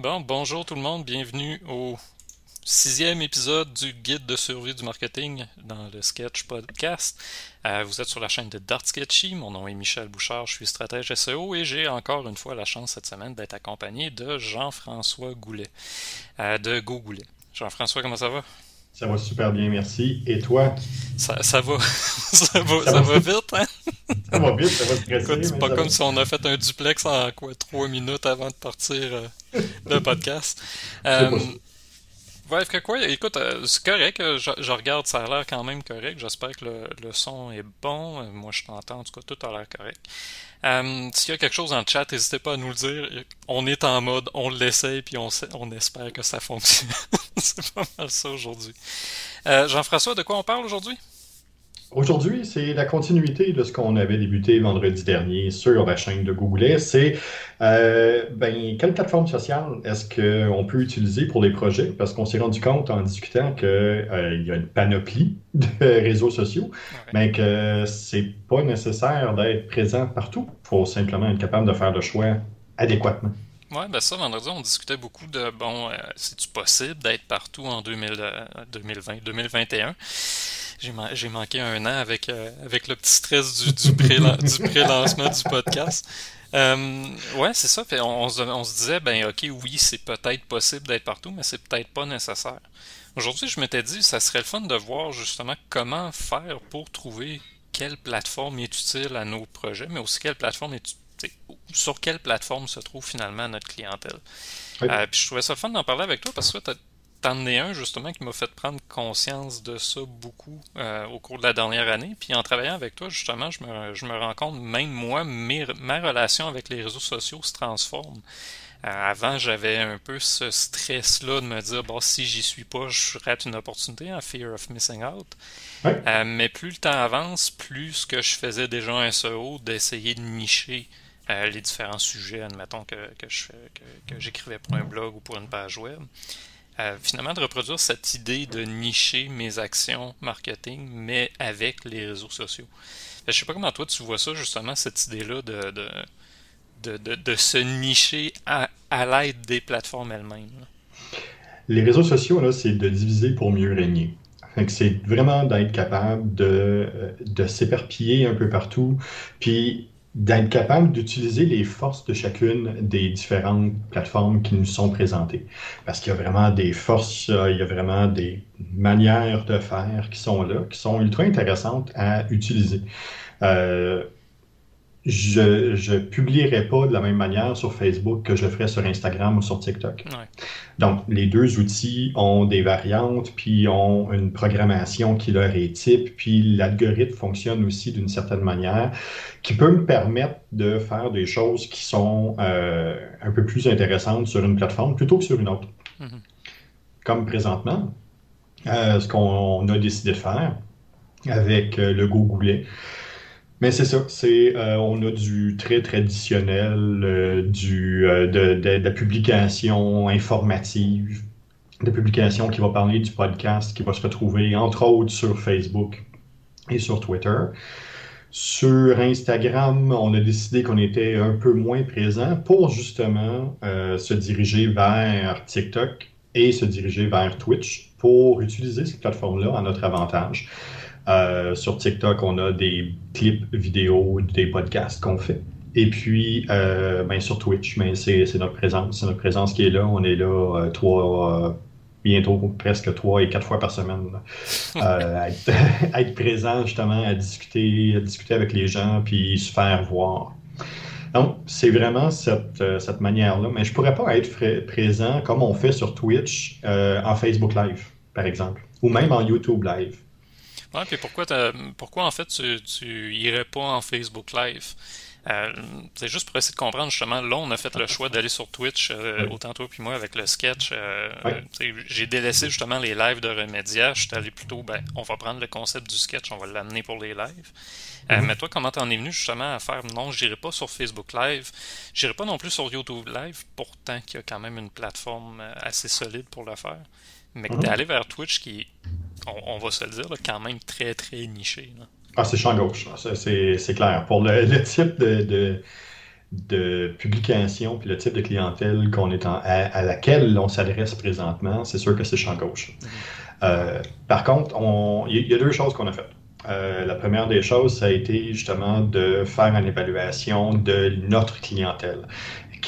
Bon, bonjour tout le monde, bienvenue au sixième épisode du guide de survie du marketing dans le Sketch Podcast. Euh, vous êtes sur la chaîne de Dart Sketchy, mon nom est Michel Bouchard, je suis stratège SEO et j'ai encore une fois la chance cette semaine d'être accompagné de Jean-François Goulet euh, de Go Goulet. Jean-François, comment ça va? Ça va super bien, merci. Et toi? Ça, ça va. ça va, ça, va, vite, hein? ça va vite, ça va stresser. c'est pas comme si on a fait un duplex en quoi, trois minutes avant de partir euh, le podcast. Euh, ouais, quoi, écoute, euh, c'est correct. Euh, je, je, regarde, ça a l'air quand même correct. J'espère que le, le, son est bon. Moi, je t'entends. En tout cas, tout a l'air correct. Euh, S'il y a quelque chose le chat, n'hésitez pas à nous le dire. On est en mode, on l'essaye, puis on, on espère que ça fonctionne. c'est pas mal ça aujourd'hui. Euh, Jean-François, de quoi on parle aujourd'hui? Aujourd'hui, c'est la continuité de ce qu'on avait débuté vendredi dernier sur la chaîne de Google. C'est euh, ben, quelle plateforme sociale est-ce qu'on peut utiliser pour les projets? Parce qu'on s'est rendu compte en discutant qu'il euh, y a une panoplie de réseaux sociaux, mais que c'est pas nécessaire d'être présent partout. Il faut simplement être capable de faire le choix adéquatement. Oui, ben ça, vendredi, on discutait beaucoup de, bon, euh, c'est-tu possible d'être partout en 2000, 2020, 2021? J'ai manqué un an avec, euh, avec le petit stress du, du pré-lancement du, podcast. Euh, ouais, c'est ça. on, on, se, on, se, disait, ben ok, oui, c'est peut-être possible d'être partout, mais c'est peut-être pas nécessaire. Aujourd'hui, je m'étais dit, ça serait le fun de voir justement comment faire pour trouver quelle plateforme est utile à nos projets, mais aussi quelle plateforme est sur quelle plateforme se trouve finalement notre clientèle. Euh, puis je trouvais ça fun d'en parler avec toi parce que tu t'en es un justement qui m'a fait prendre conscience de ça beaucoup euh, au cours de la dernière année. Puis en travaillant avec toi, justement, je me, je me rends compte, même moi, ma relation avec les réseaux sociaux se transforme. Euh, avant, j'avais un peu ce stress-là de me dire, bon, si j'y suis pas, je rate une opportunité, en fear of missing out. Euh, mais plus le temps avance, plus ce que je faisais déjà en SEO, d'essayer de nicher les différents sujets, admettons que, que je que, que j'écrivais pour un blog ou pour une page web finalement de reproduire cette idée de nicher mes actions marketing, mais avec les réseaux sociaux. Je sais pas comment toi tu vois ça, justement, cette idée-là de, de, de, de, se nicher à, à l'aide des plateformes elles-mêmes. Les réseaux sociaux, là, c'est de diviser pour mieux régner. C'est vraiment d'être capable de, de s'éparpiller un peu partout, puis d'être capable d'utiliser les forces de chacune des différentes plateformes qui nous sont présentées. Parce qu'il y a vraiment des forces, il y a vraiment des manières de faire qui sont là, qui sont ultra intéressantes à utiliser. Euh, je ne publierai pas de la même manière sur Facebook que je le ferais sur Instagram ou sur TikTok. Donc, les deux outils ont des variantes, puis ont une programmation qui leur est type, puis l'algorithme fonctionne aussi d'une certaine manière qui peut me permettre de faire des choses qui sont euh, un peu plus intéressantes sur une plateforme plutôt que sur une autre. Mm-hmm. Comme présentement, euh, ce qu'on a décidé de faire avec euh, le Go mais c'est ça, c'est euh, on a du très traditionnel, euh, du euh, de, de, de, publication informative, de publication qui va parler du podcast, qui va se retrouver entre autres sur Facebook et sur Twitter. Sur Instagram, on a décidé qu'on était un peu moins présent pour justement se diriger vers TikTok et se diriger vers Twitch pour utiliser ces plateformes-là à notre avantage. Euh, sur TikTok, on a des clips vidéo, des podcasts qu'on fait. Et puis, euh, ben, sur Twitch, ben, c'est notre présence. C'est notre présence qui est là. On est là euh, trois, bientôt presque trois et quatre fois par semaine. à, être, présent, justement, à discuter, à discuter avec les gens, puis se faire voir. Donc, c'est vraiment cette, cette manière-là. Mais je pourrais pas être présent comme on fait sur Twitch en Facebook Live, par exemple, ou même en YouTube Live. Ouais, puis pourquoi, pourquoi en fait tu, tu irais pas en Facebook Live? Euh, c'est juste pour essayer de comprendre justement. Là, on a fait le choix d'aller sur Twitch, euh, autant toi puis moi avec le sketch. Euh, j'ai délaissé justement les lives de Remedia. Je suis allé plutôt, ben, on va prendre le concept du sketch, on va l'amener pour les lives. Mm-hmm. Mais toi, comment t'en es venu justement à faire non, j'irai pas sur Facebook Live, j'irai pas non plus sur YouTube Live, pourtant qu'il y a quand même une plateforme assez solide pour le faire. Mais mm-hmm. allé vers Twitch qui on, va se le dire, quand même très, très niché. Ah, c'est champ gauche, c'est clair. Pour le, type de, de publication puis le type de clientèle qu'on est à, laquelle on s'adresse présentement, c'est sûr que c'est champ gauche. Euh, par contre, il y, a deux choses qu'on a faites. Euh, la première des choses, ça a été justement de faire une évaluation de notre clientèle.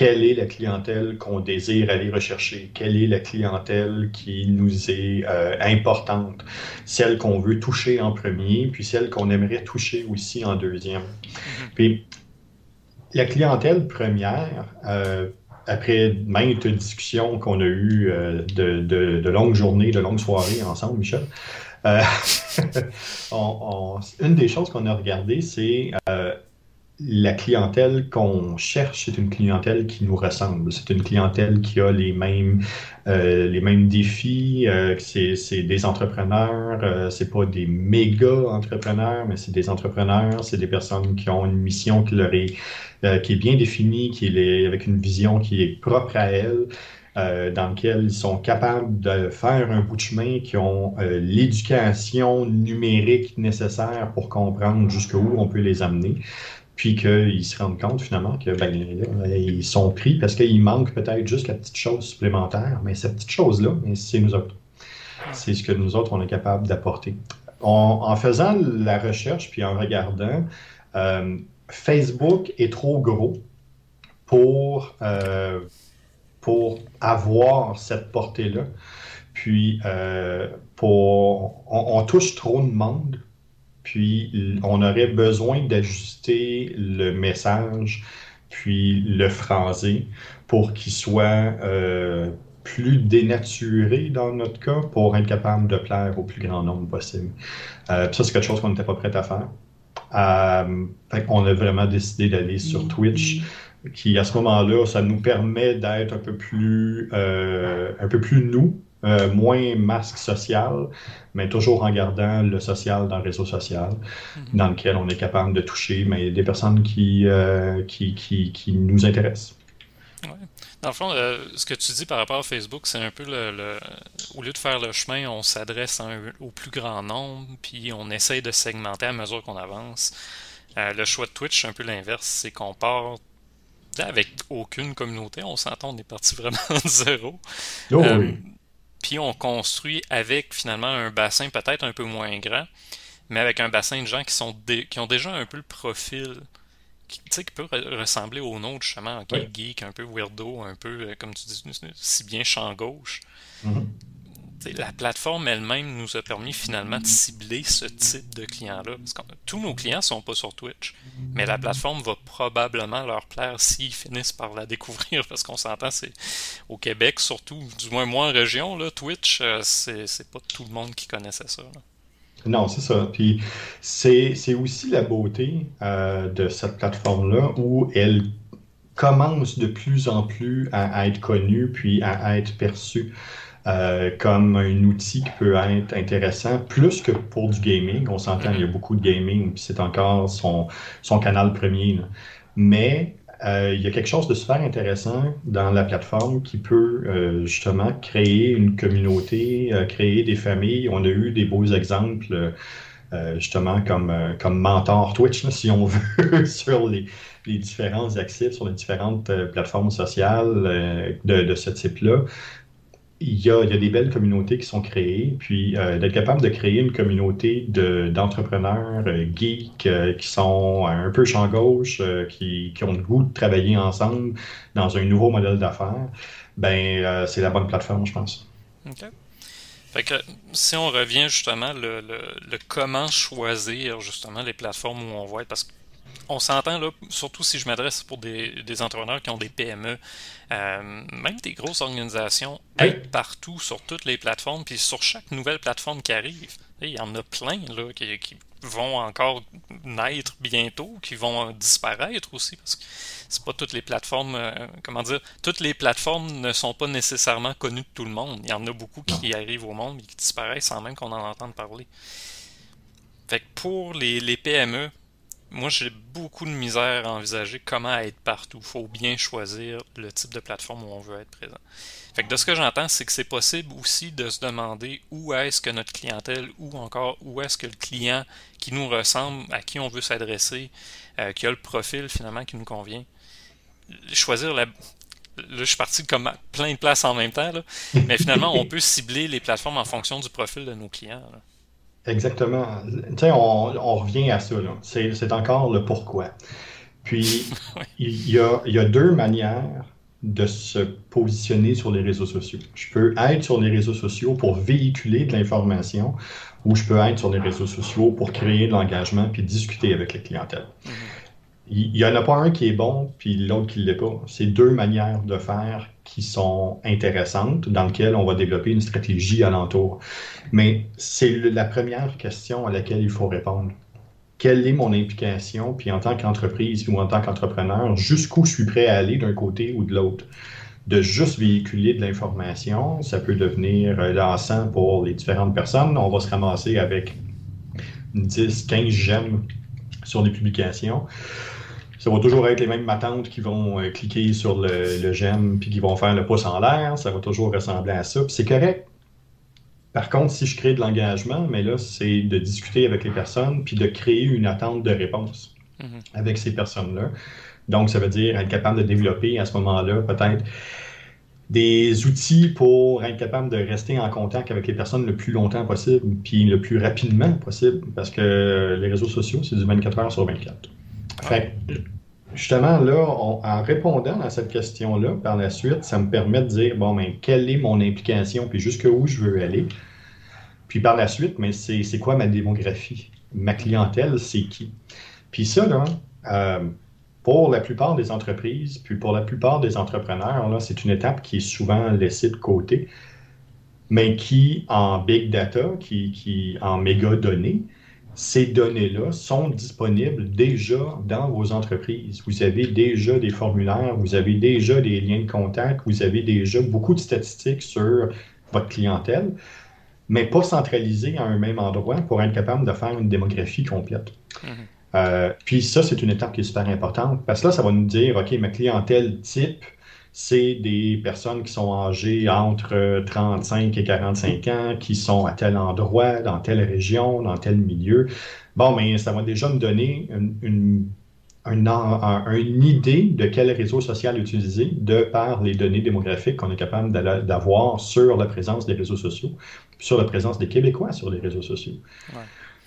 Quelle est la clientèle qu'on désire aller rechercher? Quelle est la clientèle qui nous est euh, importante? Celle qu'on veut toucher en premier, puis celle qu'on aimerait toucher aussi en deuxième. Mm-hmm. Puis la clientèle première, euh, après maintes discussions qu'on a eues euh, de, longues journées, de longues soirées ensemble, Michel, euh, une des choses qu'on a regardées, c'est la clientèle qu'on cherche, c'est une clientèle qui nous ressemble. C'est une clientèle qui a les mêmes, euh, les mêmes défis. Euh, c'est des entrepreneurs. Euh, c'est pas des méga entrepreneurs, mais c'est des entrepreneurs. C'est des personnes qui ont une mission qui leur est, qui est bien définie, qui est avec une vision qui est propre à elles. dans lequel ils sont capables de faire un bout de chemin, qui ont l'éducation numérique nécessaire pour comprendre jusqu'où on peut les amener puis qu'ils se rendent compte finalement que ben, ils sont pris parce qu'il manque peut-être juste la petite chose supplémentaire, mais cette petite chose-là, c'est nous autres. C'est ce que nous autres, on est capable d'apporter. En faisant la recherche, puis en regardant, euh, Facebook est trop gros pour, euh, pour avoir cette portée-là. Puis, euh, pour, on, touche trop de monde puis on aurait besoin d'ajuster le message, puis le phraser pour qu'il soit euh, plus dénaturé dans notre cas pour être capable de plaire au plus grand nombre possible. Euh, ça, c'est quelque chose qu'on n'était pas prêt à faire. Euh, on a vraiment décidé d'aller sur Twitch, qui à ce moment-là, ça nous permet d'être un peu plus euh, un peu plus nous, euh, moins masque social, mais toujours en gardant le social dans le réseau social, mhm. dans lequel on est capable de toucher mais des personnes qui, euh, qui, qui, qui, nous intéressent. Ouais. Dans le fond, euh, ce que tu dis par rapport à Facebook, c'est un peu le, Au lieu de faire le chemin, on s'adresse au plus grand nombre, puis on essaye de segmenter à mesure qu'on avance. le choix de Twitch, c'est un peu l'inverse, c'est qu'on part avec aucune communauté. On s'entend, on est parti vraiment de zéro. Oh, oui puis on construit avec finalement un bassin peut-être un peu moins grand, mais avec un bassin de gens qui sont qui ont déjà un peu le profil qui, qui peut ressembler au nôtre justement, qui geek, un peu weirdo, un peu euh, comme tu dis si bien champ gauche. La plateforme elle-même nous a permis finalement de cibler ce type de clients-là. Parce que tous nos clients sont pas sur Twitch, mais la plateforme va probablement leur plaire s'ils finissent par la découvrir, parce qu'on s'entend, c'est au Québec surtout, du moins moi en région, là, Twitch, euh, c'est pas tout le monde qui connaissait ça. Non, c'est ça. Puis c'est aussi la beauté euh, de cette plateforme-là où elle commence de plus en plus à être connue puis à être perçue. Euh, comme un outil qui peut être intéressant, plus que pour du gaming. On s'entend, il y a beaucoup de gaming, puis c'est encore son, son canal premier. Mais euh, il y a quelque chose de super intéressant dans la plateforme qui peut euh, justement créer une communauté, créer des familles. On a eu des beaux exemples. justement comme, comme mentor Twitch, si on veut, sur les, les différents accès, sur les différentes plateformes sociales de, de, ce type-là il y, a, des belles communautés qui sont créées, puis euh, d'être capable de créer une communauté d'entrepreneurs euh, geeks euh, qui sont un peu champ gauche, qui, ont le goût de travailler ensemble dans un nouveau modèle d'affaires, ben c'est la bonne plateforme, je pense. OK. Fait que si on revient justement le, le, comment choisir justement les plateformes où on va être, parce que on s'entend là, surtout si je m'adresse pour des, entrepreneurs qui ont des PME, euh, même des grosses organisations, partout sur toutes les plateformes, puis sur chaque nouvelle plateforme qui arrive. Il y en a plein là, qui, vont encore naître bientôt, qui vont disparaître aussi, parce que c'est pas toutes les plateformes, euh, comment dire, toutes les plateformes ne sont pas nécessairement connues de tout le monde. Il y en a beaucoup qui arrivent au monde et qui disparaissent sans même qu'on en entende parler. Fait que pour les, les PME, moi, j'ai beaucoup de misère à envisager comment être partout. Il faut bien choisir le type de plateforme où on veut être présent. Fait que de ce que j'entends, c'est que c'est possible aussi de se demander où est-ce que notre clientèle, ou encore où est-ce que le client qui nous ressemble, à qui on veut s'adresser, euh, qui a le profil finalement qui nous convient, choisir la. Là, je suis parti comme plein de places en même temps, là. mais finalement, on peut cibler les plateformes en fonction du profil de nos clients. Exactement. Tu sais, on, on, revient à ça. C'est encore le pourquoi. Puis, il, y a, il y a deux manières de se positionner sur les réseaux sociaux. Je peux être sur les réseaux sociaux pour véhiculer de l'information ou je peux être sur les réseaux sociaux pour créer de l'engagement puis discuter avec la clientèle. Mm-hmm. Il n'y en a pas un qui est bon puis l'autre qui ne l'est pas. C'est deux manières de faire qui sont intéressantes, dans lesquelles on va développer une stratégie alentour. Mais c'est la première question à laquelle il faut répondre. Quelle est mon implication, puis en tant qu'entreprise ou en tant qu'entrepreneur, jusqu'où je suis prêt à aller d'un côté ou de l'autre? de juste véhiculer de l'information, ça peut devenir lassant pour les différentes personnes. On va se ramasser avec 10, 15 j'aime sur les publications. Ça va toujours être les mêmes matantes qui vont euh, cliquer sur le, j'aime puis qui vont faire le pouce en l'air. Ça va toujours ressembler à ça. c'est correct. Par contre, si je crée de l'engagement, mais là, c'est de discuter avec les personnes puis de créer une attente de réponse mm-hmm. avec ces personnes-là. Donc, ça veut dire être capable de développer à ce moment-là peut-être des outils pour être capable de rester en contact avec les personnes le plus longtemps possible, puis le plus rapidement possible, parce que les réseaux sociaux, c'est du 24 heures sur 24. Fait justement, là, en répondant à cette question-là, par la suite, ça me permet de dire, bon, mais quelle est mon implication, puis jusqu'où je veux aller. Puis par la suite, mais c'est quoi ma démographie? Ma clientèle, c'est qui? Puis ça, là, euh, pour la plupart des entreprises, puis pour la plupart des entrepreneurs, c'est une étape qui est souvent laissée de côté, mais qui, en big data, qui, qui en méga données, ces données-là sont disponibles déjà dans vos entreprises. Vous avez déjà des formulaires, vous avez déjà des liens de contact, vous avez déjà beaucoup de statistiques sur votre clientèle, mais pas centralisées à un même endroit pour être capable de faire une démographie complète. Mm-hmm. Euh, puis ça, c'est une étape qui est super importante parce que là, ça va nous dire, OK, ma clientèle type, c'est des personnes qui sont âgées entre 35 et 45 ans, qui sont à tel endroit, dans telle région, dans tel milieu. Bon, mais ça va déjà me donner une, une, idée de quel réseau social utiliser de par les données démographiques qu'on est capable d'avoir sur la présence des réseaux sociaux, sur la présence des Québécois sur les réseaux sociaux.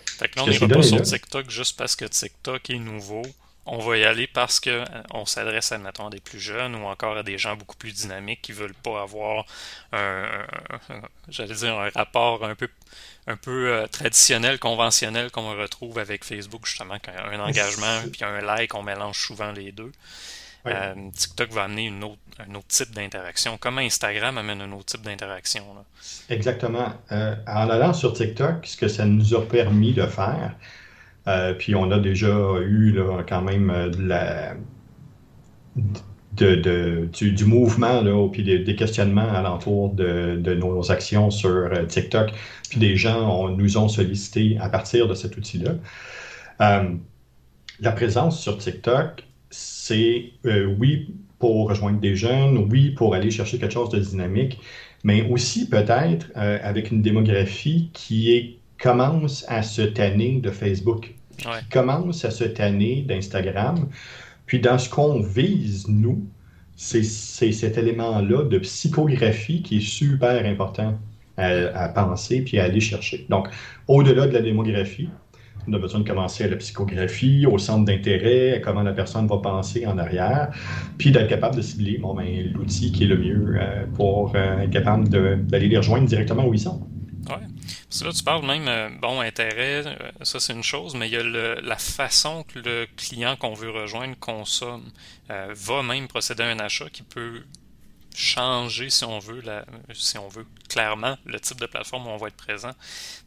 Fait que là, on n'ira pas sur TikTok juste parce que TikTok est nouveau. On va y aller parce que euh, on s'adresse à, mettons, des plus jeunes ou encore à des gens beaucoup plus dynamiques qui veulent pas avoir un, j'allais dire un rapport un peu un peu euh, traditionnel, conventionnel qu'on retrouve avec Facebook, justement, quand un engagement puis un like, on mélange souvent les deux. Euh, TikTok va amener une autre, un autre type d'interaction, comme Instagram amène un autre type d'interaction. Exactement. Euh, en allant sur TikTok, ce que ça nous a permis de faire, euh, puis on a déjà eu quand même de, du, mouvement, là, puis des, questionnements alentour de, de, nos actions sur TikTok, puis des gens nous ont sollicité à partir de cet outil-là. la présence sur TikTok, c'est euh, oui pour rejoindre des jeunes, oui pour aller chercher quelque chose de dynamique, mais aussi peut-être euh, avec une démographie qui est, commence à se tanner de Facebook, qui commence à se tanner d'Instagram. Puis dans ce qu'on vise, nous, c'est cet élément-là de psychographie qui est super important à, à penser puis à aller chercher. Donc, au-delà de la démographie, on a besoin de commencer à la psychographie, au centre d'intérêt, à comment la personne va penser en arrière, puis d'être capable de cibler bon, ben, l'outil qui est le mieux euh, pour euh, être capable d'aller les rejoindre directement où ils sont. Oui. Parce que là, tu parles même, euh, bon, intérêt, ça c'est une chose, mais il y a la façon que le client qu'on veut rejoindre consomme, va même procéder à un achat qui peut changer, si on veut, la, si on veut clairement, le type de plateforme où on va être présent.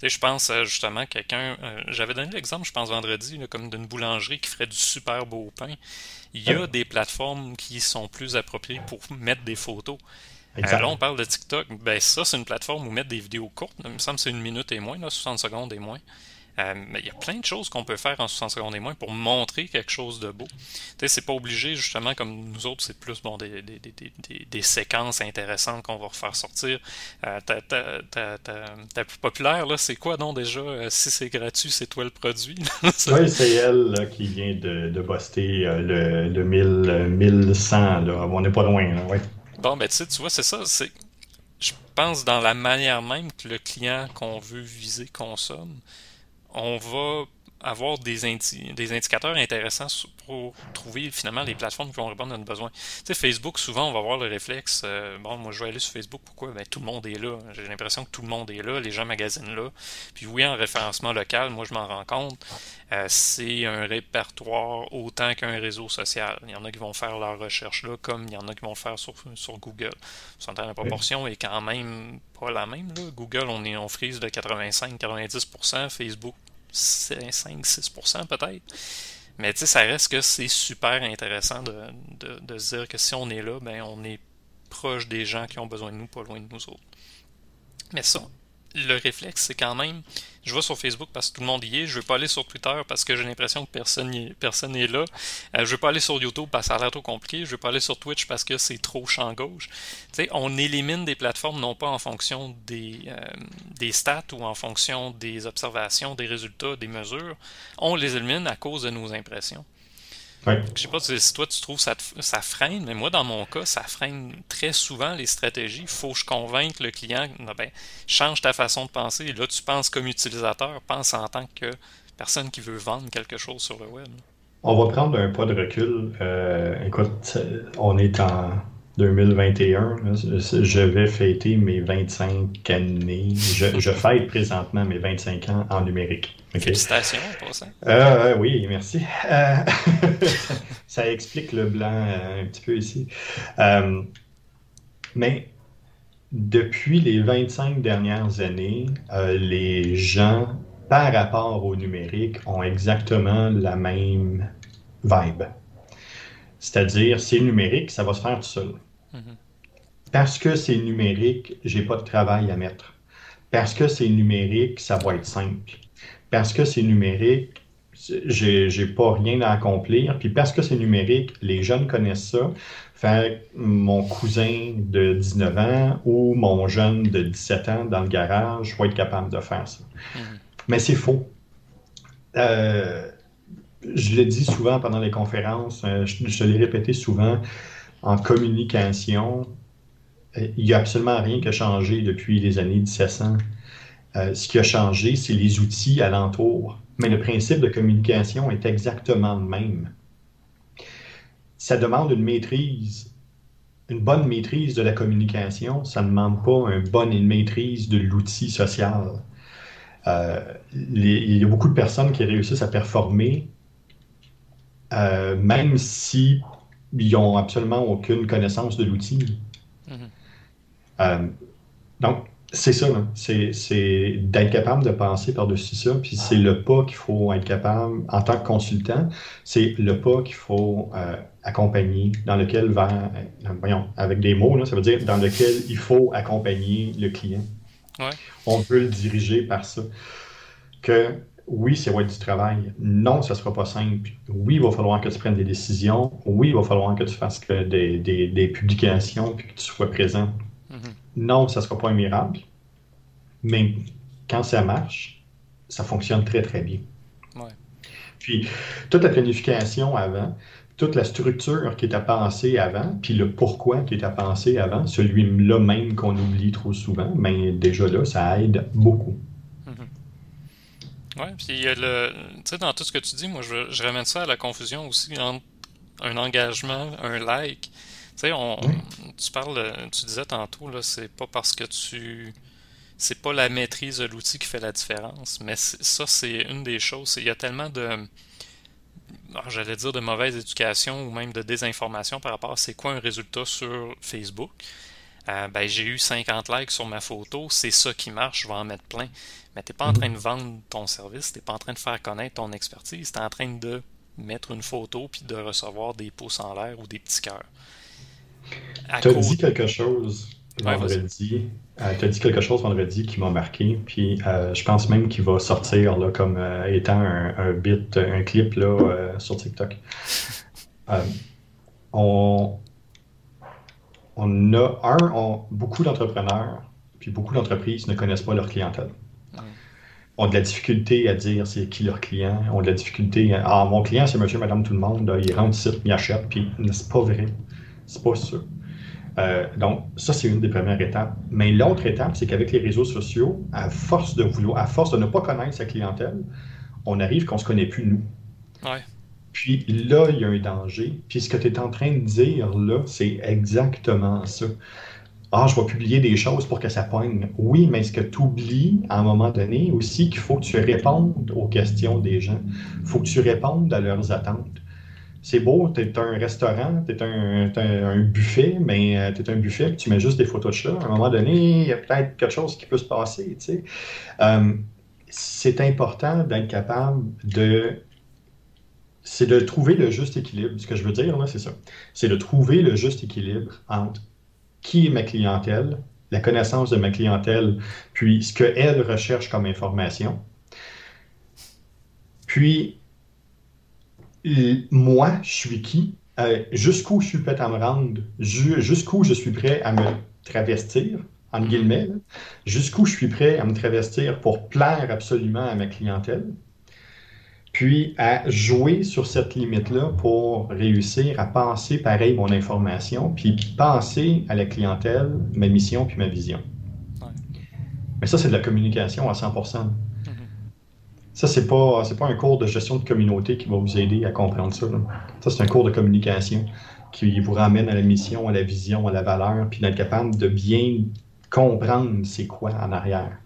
Tu je pense justement quelqu'un, euh, j'avais donné l'exemple, je pense vendredi, comme d'une boulangerie qui ferait du super beau pain. Il y a des plateformes qui sont plus appropriées pour mettre des photos. Euh, là, on parle de TikTok. Ben, ça, c'est une plateforme où mettre des vidéos courtes. Il me semble que c'est une minute et moins, là, 60 secondes et moins. Euh, mais il y a plein de choses qu'on peut faire en 60 secondes et moins pour montrer quelque chose de beau. Tu sais, c'est pas obligé, justement, comme nous autres, c'est plus bon des, des, des, des séquences intéressantes qu'on va refaire sortir. Euh, ta, ta, ta, ta, plus populaire, là, c'est quoi, non, déjà? Euh, si c'est gratuit, c'est toi le produit? oui, c'est elle là, qui vient de, de buster euh, le, le 1000, 1100, là. On n'est pas loin, là, ouais. Ben, tu vois, c'est ça, c'est je pense dans la manière même que le client qu'on veut viser consomme, on va avoir des, des indicateurs intéressants pour trouver finalement les plateformes qui vont répondre à nos besoins. Tu sais, Facebook, souvent, on va avoir le réflexe, euh, bon, moi je vais aller sur Facebook, pourquoi? Ben, tout le monde est là. J'ai l'impression que tout le monde est là, les gens magasinent là. Puis oui, en référencement local, moi je m'en rends compte, euh, c'est un répertoire autant qu'un réseau social. Il y en a qui vont faire leur recherche là, comme il y en a qui vont faire sur, sur Google. La proportion est quand même pas la même. Là. Google, on est on frise de 85-90%, Facebook 5-6% peut-être. Mais tu sais, ça reste que c'est super intéressant de, de, de, se dire que si on est là, ben on est proche des gens qui ont besoin de nous, pas loin de nous autres. Mais ça, le réflexe, c'est quand même, je vais sur Facebook parce que tout le monde y est, je veux pas aller sur Twitter parce que j'ai l'impression que personne n'est là, euh, je veux pas aller sur YouTube parce que ça a l'air trop compliqué, je veux pas aller sur Twitch parce que c'est trop champ gauche. Tu on élimine des plateformes non pas en fonction euh, des stats ou en fonction des observations, des résultats, des mesures, on les élimine à cause de nos impressions. Ouais. Je sais pas si toi tu trouves ça, ça freine, mais moi dans mon cas, ça freine très souvent les stratégies. Il faut que je convainque le client, ben, change ta façon de penser. Là, tu penses comme utilisateur, pense en tant que personne qui veut vendre quelque chose sur le web. On va prendre un pas de recul. Euh, écoute, on est en 2021. Je vais fêter mes 25 années. Je, je fête présentement mes 25 ans en numérique. Félicitations pour ça. Euh, oui, merci. Euh, ça explique le blanc euh, un petit peu ici. Euh, mais depuis les 25 dernières années, les gens, par rapport au numérique, ont exactement la même vibe. C'est-à-dire, c'est numérique, ça va se faire tout seul. Mm-hmm. Parce que c'est numérique, j'ai pas de travail à mettre. Parce que c'est numérique, ça va être simple parce que c'est numérique, j'ai pas rien à accomplir. Puis parce que c'est numérique, les jeunes connaissent ça. Fait mon cousin de 19 ans ou mon jeune de 17 ans dans le garage va être capable de faire ça. Mm-hmm. Mais c'est faux. Euh, je le dis souvent pendant les conférences, euh, je, je l'ai répété souvent, en communication, euh, il n'y a absolument rien qui a changé depuis les années 1700. Euh, ce qui a changé, c'est les outils alentour. Mais le principe de communication est exactement le même. Ça demande une maîtrise, une bonne maîtrise de la communication. Ça ne demande pas une bonne maîtrise de l'outil social. Euh, il y a beaucoup de personnes qui réussissent à performer, même s'ils n'ont absolument aucune connaissance de l'outil. Mm-hmm. donc, c'est ça, c'est d'être capable de penser par-dessus ça, puis c'est le pas qu'il faut être capable, en tant que consultant, c'est le pas qu'il faut euh, accompagner, dans lequel va, euh, voyons, avec des mots, ça veut dire dans lequel il faut accompagner le client. On peut le diriger par ça. Que oui, c'est être du travail. Non, ça ne sera pas simple. Oui, il va falloir que tu prennes des décisions. Oui, il va falloir que tu fasses des, des, publications puis que tu sois présent non, ça ne sera pas un miracle, mais quand ça marche, ça fonctionne très, très bien. Puis, toute la planification avant, toute la structure qui est à penser avant, puis le pourquoi qui est à penser avant, celui-là même qu'on oublie trop souvent, mais déjà là, ça aide beaucoup. Oui, puis le. Tu sais, dans tout ce que tu dis, moi, je, je ramène ça à la confusion aussi entre un engagement, un like, tu sais, on, tu parles, tu disais tantôt, là, c'est pas parce que tu. C'est pas la maîtrise de l'outil qui fait la différence, mais ça, c'est une des choses. Il y a tellement de. Ah, j'allais dire de mauvaise éducation ou même de désinformation par rapport à c'est quoi un résultat sur Facebook. Euh, ben, j'ai eu 50 likes sur ma photo, c'est ça qui marche, je vais en mettre plein. Mais tu n'es pas en train de vendre ton service, tu n'es pas en train de faire connaître ton expertise, tu es en train de mettre une photo puis de recevoir des pouces en l'air ou des petits cœurs. Tu as dit quelque chose vendredi. Euh, tu as dit quelque chose vendredi qui m'a marqué, puis euh, je pense même qu'il va sortir là, comme étant un, bit, un clip là, sur TikTok. on, on a un, beaucoup d'entrepreneurs, puis beaucoup d'entreprises ne connaissent pas leur clientèle ont de la difficulté à dire c'est qui leur client, ont de la difficulté à Ah, mon client, c'est monsieur, madame, tout le monde, il rentre ici, il achète, puis c'est pas vrai. C'est pas sûr. Euh, donc, ça, c'est une des premières étapes. Mais l'autre étape, c'est qu'avec les réseaux sociaux, à force de vouloir, à force de ne pas connaître sa clientèle, on arrive qu'on se connaît plus, nous. Ouais. Puis là, il y a un danger. Puis ce que tu es en train de dire là, c'est exactement ça. Ah, je vais publier des choses pour que ça poigne. Oui, mais est-ce que tu oublies à un moment donné aussi qu'il faut que tu répondes aux questions des gens? Il faut que tu répondes à leurs attentes. C'est beau, tu es un restaurant, tu es, un, buffet, mais euh, tu es un buffet et tu mets juste des photos de chat. À un moment donné, il y a peut-être quelque chose qui peut se passer. Euh, c'est important d'être capable de c'est de trouver le juste équilibre. Ce que je veux dire, là, c'est ça. C'est de trouver le juste équilibre entre qui est ma clientèle, la connaissance de ma clientèle, puis ce qu'elle recherche comme information. Puis, moi, je suis qui? Euh, jusqu'où je suis prêt à me rendre? Jusqu'où je suis prêt à me travestir? en guillemets, jusqu'où je suis prêt à me travestir pour plaire absolument à ma clientèle puis à jouer sur cette limite-là pour réussir à penser pareil mon information, puis penser à la clientèle, ma mission, puis ma vision. Mais ça, c'est de la communication à 100 mm-hmm. Ça, c'est pas, pas un cours de gestion de communauté qui va vous aider à comprendre ça. Ça, c'est un cours de communication qui vous ramène à la mission, à la vision, à la valeur, puis d'être capable de bien comprendre c'est quoi en arrière.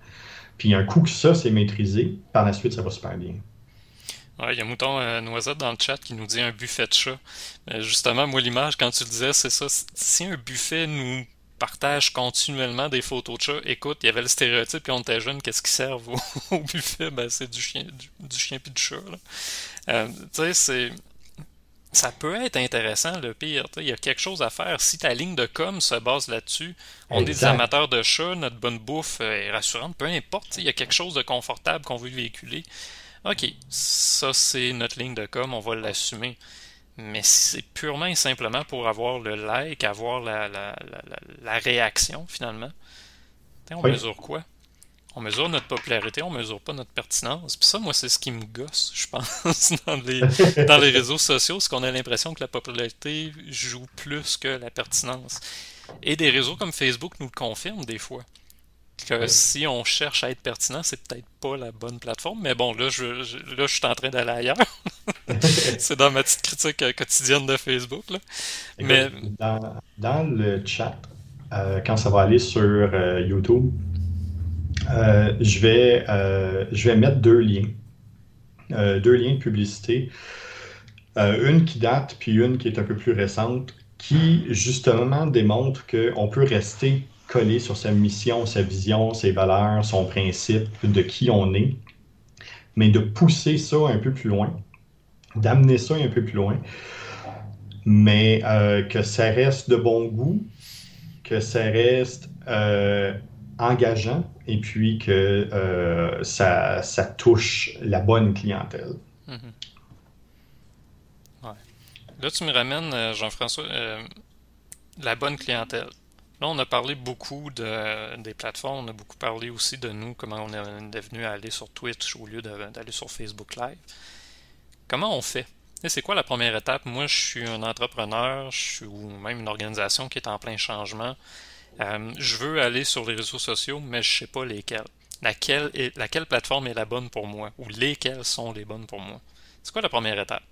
Puis un coup que ça, c'est maîtrisé, par la suite, ça va super bien. Ouais, il y a Mouton euh, Noisette dans le chat qui nous dit un buffet de chat. justement, moi, l'image, quand tu le disais, c'est ça. Si un buffet nous partage continuellement des photos de chat, écoute, il y avait le stéréotype quand on était jeune, qu'est-ce qui sert au, buffet? Ben, c'est du chien, du, chien puis du chat. Euh, tu sais, c'est ça peut être intéressant, le pire. Il y a quelque chose à faire. Si ta ligne de com se base là-dessus, on est des amateurs de chats, notre bonne bouffe est rassurante, peu importe. Il y a quelque chose de confortable qu'on veut véhiculer. OK, ça c'est notre ligne de com, on va l'assumer. Mais si c'est purement et simplement pour avoir le like, avoir la, la, la, réaction finalement, on mesure quoi? On mesure notre popularité, on mesure pas notre pertinence. Puis ça, moi, c'est ce qui me gosse, je pense, dans les, dans les réseaux sociaux, c'est qu'on a l'impression que la popularité joue plus que la pertinence. Et des réseaux comme Facebook nous le confirment des fois que si on cherche à être pertinent, c'est peut-être pas la bonne plateforme. Mais bon, là, je, là, je suis en train d'aller ailleurs. c'est dans ma petite critique euh, quotidienne de Facebook. Là. mais... Dans, le chat, euh, quand ça va aller sur euh, YouTube, je, vais, je vais mettre deux liens. deux liens de publicité. une qui date, puis une qui est un peu plus récente, qui justement démontre qu'on peut rester coller sur sa mission, sa vision, ses valeurs, son principe, de qui on est, mais de pousser ça un peu plus loin, d'amener ça un peu plus loin, mais euh, que ça reste de bon goût, que ça reste euh, engageant et puis que euh, ça, touche la bonne clientèle. Mm-hmm. Là, tu me ramènes, Jean-François, la bonne clientèle. Là, on a parlé beaucoup de, des plateformes, on a beaucoup parlé aussi de nous, comment on est devenu à aller sur Twitch au lieu d'aller sur Facebook Live. Comment on fait? C'est quoi la première étape? Moi, je suis un entrepreneur, je suis ou même une organisation qui est en plein changement. Euh, je veux aller sur les réseaux sociaux, mais je ne sais pas lesquels. Laquelle, est, laquelle plateforme est la bonne pour moi? Ou lesquelles sont les bonnes pour moi? C'est quoi la première étape?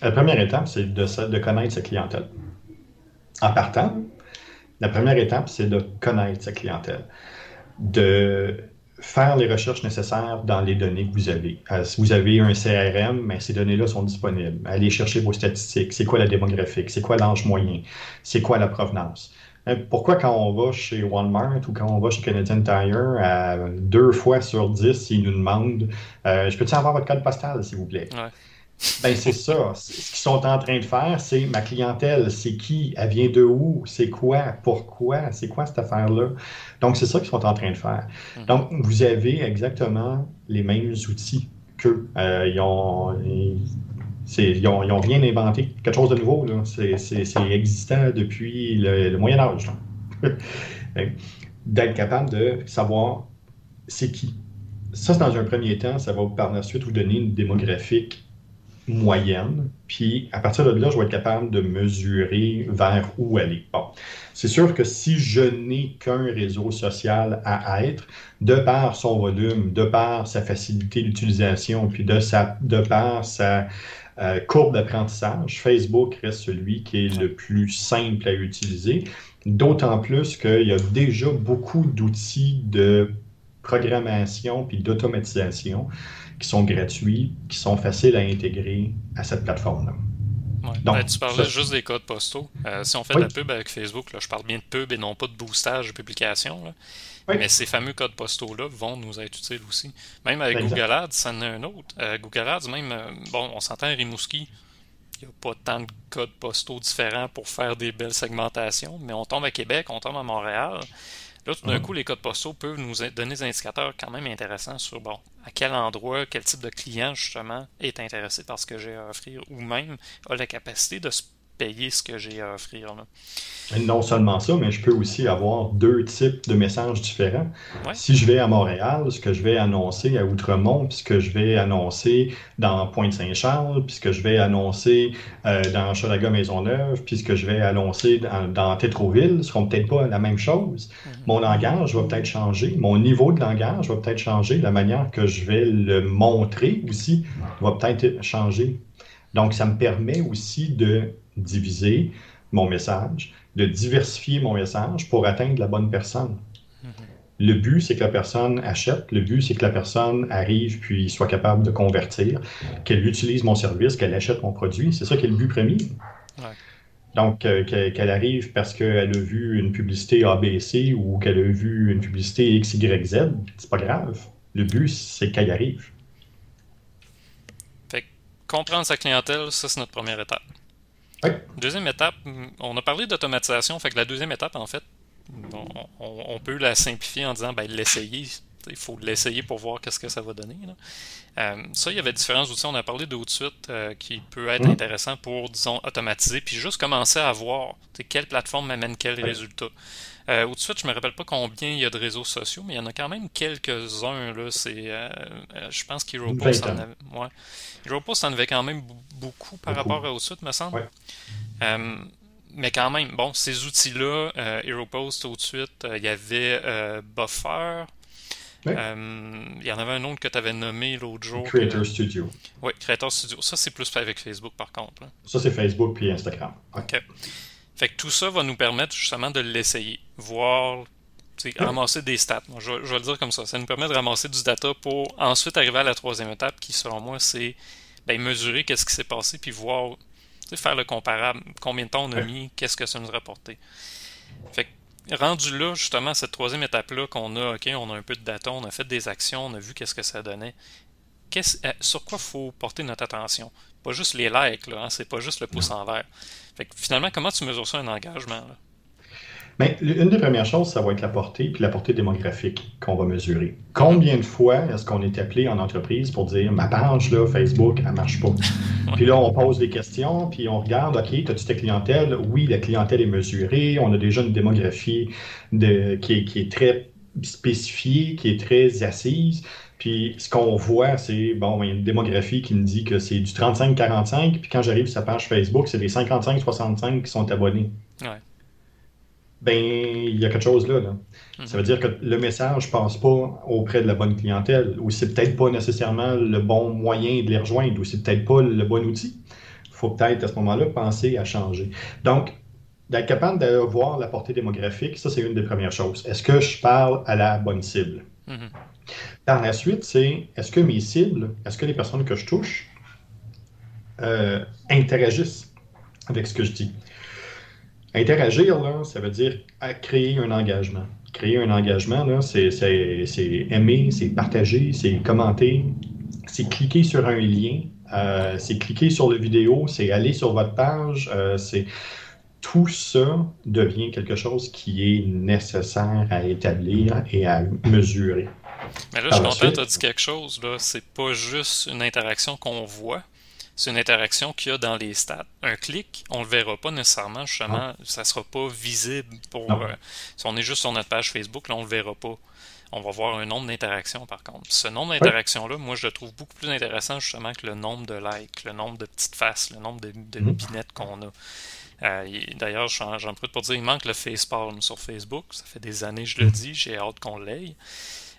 La première étape, c'est de, de connaître sa clientèle. En partant, la première étape, c'est de connaître sa clientèle, de faire les recherches nécessaires dans les données que vous avez. Euh, si vous avez un CRM, mais ben, ces données-là sont disponibles. Allez chercher vos statistiques. C'est quoi la démographique? C'est quoi l'âge moyen? C'est quoi la provenance? Euh, pourquoi quand on va chez Walmart ou quand on va chez Canadian Tire, deux fois sur dix, ils nous demandent euh, Je peux-tu avoir votre code postal, s'il vous plaît? Ben, c'est ça. Ce qu'ils sont en train de faire, c'est ma clientèle, c'est qui, elle vient de où, c'est quoi, pourquoi, c'est quoi cette affaire-là? Donc, c'est ça qu'ils sont en train de faire. Hmm. Donc, vous avez exactement les mêmes outils qu'eux. Euh, ils, ont, ils, ont, rien inventé, quelque chose de nouveau. C'est existant depuis le, Moyen Âge. Ben, d'être capable de savoir c'est qui. Ça, c'est dans un premier temps, ça va par la suite vous donner une démographique moyenne. Puis à partir de là, je vais être capable de mesurer vers où aller. Bon, c'est sûr que si je n'ai qu'un réseau social à être, de par son volume, de par sa facilité d'utilisation, puis de, sa, de par sa euh, courbe d'apprentissage, Facebook reste celui qui est le plus simple à utiliser. D'autant plus qu'il y a déjà beaucoup d'outils de programmation puis d'automatisation qui sont gratuits, qui sont faciles à intégrer à cette plateforme-là. Ben, tu parlais juste des codes postaux. Euh, si on fait de la pub avec Facebook, là, je parle bien de pub et non pas de boostage de publication. Mais ces fameux codes postaux-là vont nous être utiles aussi. Même avec Google Ads, ça en a un autre. Euh, Google Ads, même, euh, bon, on s'entend à Rimouski, il n'y a pas tant de codes postaux différents pour faire des belles segmentations, mais on tombe à Québec, on tombe à Montréal. Là, tout d'un coup, les codes postaux peuvent nous donner des indicateurs quand même intéressants sur bon, à quel endroit, quel type de client justement est intéressé par ce que j'ai à offrir ou même a la capacité de se payer ce que j'ai à offrir. Non seulement ça, mais je peux aussi avoir deux types de messages différents. Si je vais à Montréal, ce que je vais annoncer à Outremont, puis ce que je vais annoncer dans Pointe-Saint-Charles, puis ce que je vais annoncer euh, dans Chalaga-Maisonneuve, puis ce que je vais annoncer dans, dans Tétroville, ne seront peut-être pas la même chose. Mhm. Mon langage va peut-être changer, mon niveau de langage va peut-être changer, la manière que je vais le montrer aussi va peut-être changer. Donc, ça me permet aussi de diviser mon message, de diversifier mon message pour atteindre la bonne personne. Mm-hmm. Le but, c'est que la personne achète. Le but, c'est que la personne arrive puis soit capable de convertir, qu'elle utilise mon service, qu'elle achète mon produit. C'est ça qui est le but premier. Donc, euh, qu'elle arrive parce qu'elle a vu une publicité ABC ou qu'elle a vu une publicité XYZ, c'est pas grave. Le but, c'est qu'elle arrive. Comprendre sa clientèle, ça, c'est notre première étape. Deuxième étape, on a parlé d'automatisation, fait que la deuxième étape, en fait, on, peut la simplifier en disant ben, l'essayer. Il faut l'essayer pour voir qu'est-ce que ça va donner. Euh, ça, il y avait différents outils. On a parlé de suite euh, qui peut être mmh. intéressant pour, disons, automatiser, puis juste commencer à voir quelle plateforme m'amène quel résultat. Euh, au suite, je me rappelle pas combien il y a de réseaux sociaux, mais il y en a quand même quelques-uns. Là, c'est, je pense qu'HeroPost en avait. Ouais. HeroPost en avait quand même beaucoup par rapport à au suite, me semble. Euh, mais quand même, bon, ces outils-là, euh, HeroPost euh, il y avait euh, Buffer. il y en avait un autre que tu avais nommé l'autre jour. Creator Studio. Oui, Creator Studio. Ça, c'est plus fait avec Facebook, par contre. Ça, c'est Facebook puis Instagram. OK. Fait que tout ça va nous permettre justement de l'essayer. Voir, ramasser des stats. je, vais le dire comme ça. Ça nous permet de ramasser du data pour ensuite arriver à la troisième étape qui, selon moi, c'est ben, mesurer qu'est-ce qui s'est passé puis voir faire le comparable, combien de temps on a mis, qu'est-ce que ça nous a rapporté. Fait rendu là, justement, cette troisième étape-là qu'on a, OK, on a un peu de data, on a fait des actions, on a vu qu'est-ce que ça donnait. Euh, sur quoi faut porter notre attention? Pas juste les likes, là, hein, c'est pas juste le pouce en l'air. Fait finalement, comment tu mesures ça un engagement? Là? Bien, une des premières choses, ça va être la portée, puis la portée démographique qu'on va mesurer. Combien de fois est-ce qu'on est appelé en entreprise pour dire ma page, là, Facebook, elle marche pas? Puis là, on pose des questions, puis on regarde, OK, as-tu ta clientèle? Oui, la clientèle est mesurée. On a déjà une démographie de, qui, est, qui est très spécifiée, qui est très assise. Puis ce qu'on voit, c'est, bon, il y a une démographie qui me dit que c'est du 35-45, puis quand j'arrive sur sa page Facebook, c'est des 55-65 qui sont abonnés. Ouais ben il y a quelque chose là. Ça veut dire que le message passe pas auprès de la bonne clientèle, ou c'est peut-être pas nécessairement le bon moyen de les rejoindre, ou c'est peut-être pas le bon outil. Il faut peut-être à ce moment-là penser à changer. Donc, d'être capable de voir la portée démographique, ça c'est une des premières choses. Est-ce que je parle à la bonne cible? Mm-hmm. Par la suite, c'est est-ce que mes cibles, est-ce que les personnes que je touche euh, interagissent avec ce que je dis? Interagir, ça veut dire créer un engagement. Créer un engagement, c'est, aimer, c'est partager, c'est commenter, c'est cliquer sur un lien euh, c'est cliquer sur la vidéo, c'est aller sur votre page, euh, c'est tout ça devient quelque chose qui est nécessaire à établir et à mesurer. Mais là, je suis content, tu as dit quelque chose. Là. C'est pas juste une interaction qu'on voit, c'est une interaction qu'il y a dans les stats. Un clic, on le verra pas nécessairement, justement, ça sera pas visible pour. Euh, si on est juste sur notre page Facebook, là, on le verra pas. On va voir un nombre d'interactions par contre. Ce nombre d'interactions-là, moi, je le trouve beaucoup plus intéressant justement que le nombre de likes, le nombre de petites faces, le nombre de, de mhm. qu'on a. Euh, D'ailleurs, j'en profite pour dire, il manque le facepalm sur Facebook. Ça fait des années que je le mhm. dis, j'ai hâte qu'on l'aille.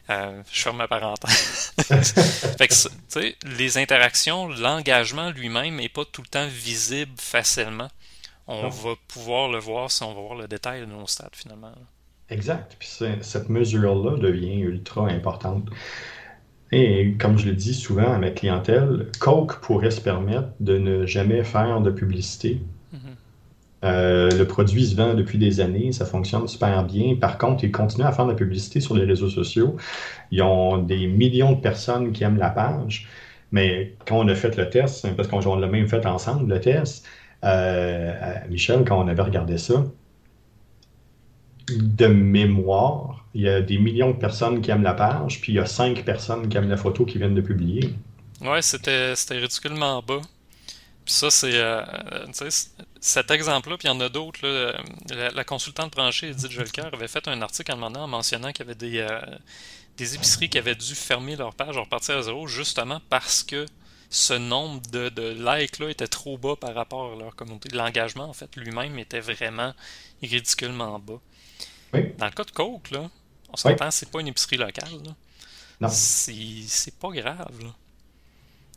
Euh, je ferme ma parenthèse. fait que, les interactions, l'engagement lui-même n'est pas tout le temps visible facilement. On va pouvoir le voir si on va voir le détail de nos stats finalement. Exact. Puis cette mesure-là devient ultra importante. Et comme je le dis souvent à ma clientèle, Coke pourrait se permettre de ne jamais faire de publicité euh, le produit se vend depuis des années, ça fonctionne super bien. Par contre, ils continuent à faire de la publicité sur les réseaux sociaux. Ils ont des millions de personnes qui aiment la page. Mais quand on a fait le test, parce qu'on l'a même fait ensemble, le test, euh, Michel, quand on avait regardé ça, de mémoire, il y a des millions de personnes qui aiment la page, puis il y a cinq personnes qui aiment la photo qui viennent de publier. Ouais, c'était ridiculement bas ça, c'est. Euh, cet exemple-là, puis il y en a d'autres. La, la, consultante branchée Edith Jolker avait fait un article en demandant, en mentionnant qu'il y avait des, euh, des épiceries qui avaient dû fermer leur page, repartir à zéro, justement parce que ce nombre de, de likes-là était trop bas par rapport à leur communauté. L'engagement, en fait, lui-même était vraiment ridiculement bas. Dans le cas de Coke, là, on s'entend, c'est pas une épicerie locale. Là. C'est pas grave. Là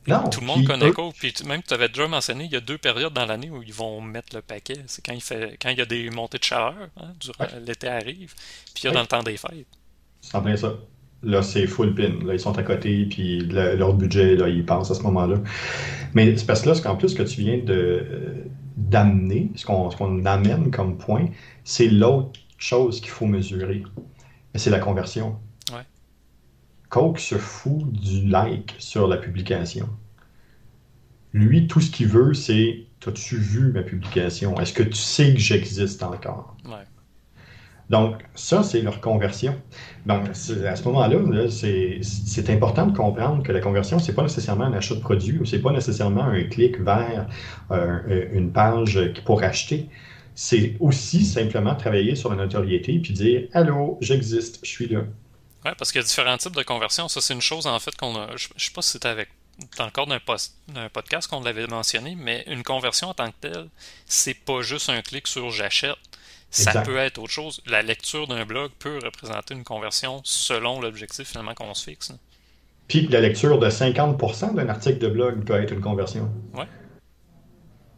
tout le monde connaît Coke, puis même tu avais déjà mentionné, il y a deux périodes dans l'année où ils vont mettre le paquet. C'est quand il fait quand il y a des montées de chaleur, hein, l'été arrive, puis il y a dans le temps des fêtes. C'est en plein ça. Là, c'est full pin. Là, ils sont à côté, puis leur budget, là, ils pensent à ce moment-là. Mais c'est parce que là, qu'en plus, ce que tu viens de d'amener, ce qu'on amène comme point, c'est l'autre chose qu'il faut mesurer. C'est la conversion. Coke se fout du like sur la publication. Lui, tout ce qu'il veut, c'est As-tu vu ma publication? Est-ce que tu sais que j'existe encore? Donc, ça, c'est leur conversion. Donc, à ce moment-là, c'est important de comprendre que la conversion, ce n'est pas nécessairement un achat de produit ou ce n'est pas nécessairement un clic vers euh, une page pour acheter. C'est aussi simplement travailler sur la notoriété puis dire Allô, j'existe, je suis là. Oui, parce qu'il y a différents types de conversions. Ça, c'est une chose, en fait, qu'on a. Je ne sais pas si c'était avec dans le cadre d'un podcast qu'on l'avait mentionné, mais une conversion en tant que telle, c'est pas juste un clic sur j'achète. Ça peut être autre chose. La lecture d'un blog peut représenter une conversion selon l'objectif finalement qu'on se fixe. Puis la lecture de 50% d'un article de blog peut être une conversion. Oui.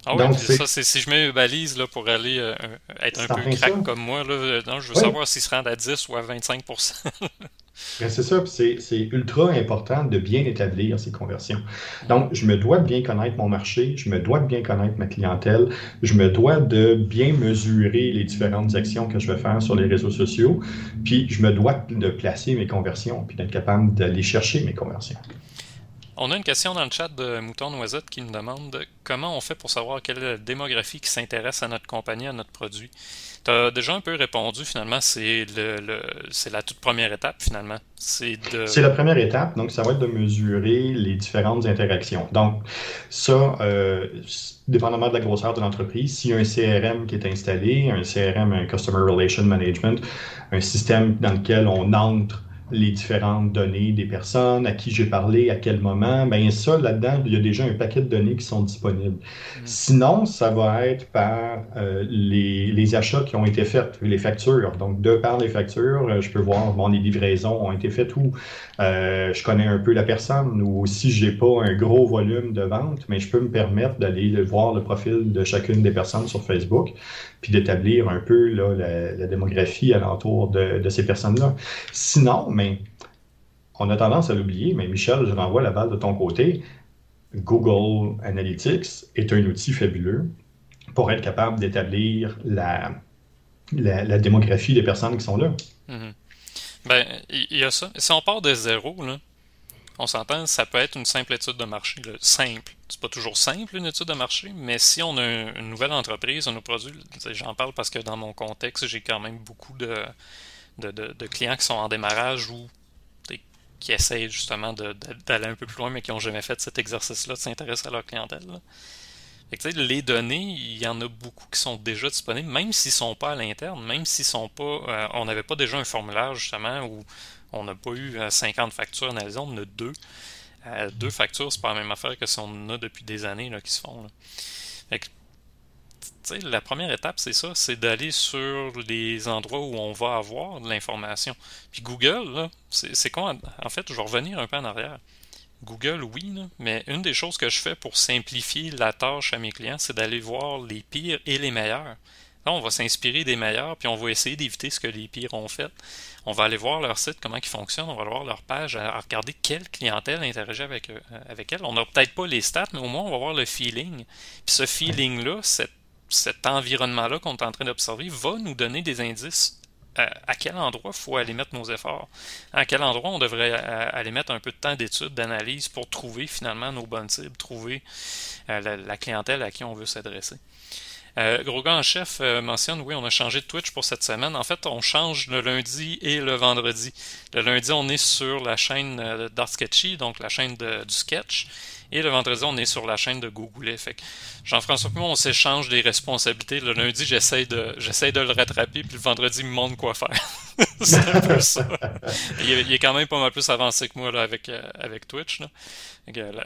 Ah oui, ça, c'est si je mets une balise là, pour aller euh, être un peu crack comme moi, là, euh, non, je veux savoir s'il se rend à 10 ou à 25% ben, C'est ça, c'est ultra important de bien établir ces conversions. Donc, je me dois de bien connaître mon marché, je me dois de bien connaître ma clientèle, je me dois de bien mesurer les différentes actions que je vais faire sur les réseaux sociaux, puis je me dois de placer mes conversions, puis d'être capable d'aller chercher mes conversions. On a une question dans le chat de Mouton Noisette qui nous demande comment on fait pour savoir quelle démographie qui s'intéresse à notre compagnie, à notre produit. Tu as déjà un peu répondu finalement, c'est le, c'est la toute première étape finalement. C'est la première étape, donc ça va être de mesurer les différentes interactions. Donc ça, euh, dépendamment de la grosseur de l'entreprise, s'il y a un CRM qui est installé, un CRM, un Customer Relation Management, un système dans lequel on entre les différentes données des personnes, à qui j'ai parlé, à quel moment, bien ça, là-dedans, il y a déjà un paquet de données qui sont disponibles. Mm. Sinon, ça va être par euh, les, les, achats qui ont été faits, les factures. Donc, de par les factures, euh, je peux voir, bon, les livraisons ont été faites où euh, je connais un peu la personne, ou si j'ai pas un gros volume de vente, mais je peux me permettre d'aller voir le profil de chacune des personnes sur Facebook, puis d'établir un peu là, la, démographie alentour de, de ces personnes-là. Sinon, mais on a tendance à l'oublier, mais Michel, je renvoie la balle de ton côté. Google Analytics est un outil fabuleux pour être capable d'établir la, la, démographie des personnes qui sont là. Mm-hmm. Ben, il y, a ça. Si on part de zéro, là, On s'entend, ça peut être une simple étude de marché. Simple. C'est pas toujours simple une étude de marché, mais si on a une nouvelle entreprise, un produit, j'en parle parce que dans mon contexte, j'ai quand même beaucoup de, de, clients qui sont en démarrage ou qui essayent justement d'aller un peu plus loin, mais qui n'ont jamais fait cet exercice-là, de s'intéresser à leur clientèle. les données, il y en a beaucoup qui sont déjà disponibles, même s'ils ne sont pas à l'interne, même s'ils sont pas. Euh, on n'avait pas déjà un formulaire justement où on n'a pas eu 50 euh, factures analysées, on en a deux. Euh, deux factures, c'est pas la même affaire que si on en a depuis des années là, qui se font. La première étape, c'est ça, c'est d'aller sur les endroits où on va avoir de l'information. Puis Google, c'est quoi? En fait, je vais revenir un peu en arrière. Google, oui, mais une des choses que je fais pour simplifier la tâche à mes clients, c'est d'aller voir les pires et les meilleurs. Là, on va s'inspirer des meilleurs, puis on va essayer d'éviter ce que les pires ont fait. On va aller voir leur site, comment ils fonctionnent, on va aller voir leur page, à, regarder quelle clientèle interagit avec, euh, avec elle. On n'a peut-être pas les stats, mais au moins on va voir le feeling. Puis ce feeling-là, cet environnement-là qu'on est en train d'observer, va nous donner des indices euh, à, quel endroit il faut aller mettre nos efforts. À quel endroit on devrait euh, aller mettre un peu de temps d'étude, d'analyse pour trouver finalement nos bonnes cibles, trouver la, clientèle à qui on veut s'adresser. Euh, en chef euh, mentionne, oui, on a changé de Twitch pour cette semaine. En fait, on change le lundi et le vendredi. Le lundi, on est sur la chaîne euh, d'Art Sketchy, donc la chaîne du sketch. Et le vendredi, on est sur la chaîne de Google. Fait Jean-François et moi, on s'échange des responsabilités. Le lundi, j'essaie de, de le rattraper, puis le vendredi, il me montre quoi faire. c'est un peu ça. Il est, quand même pas mal plus avancé que moi là, avec, euh, avec Twitch.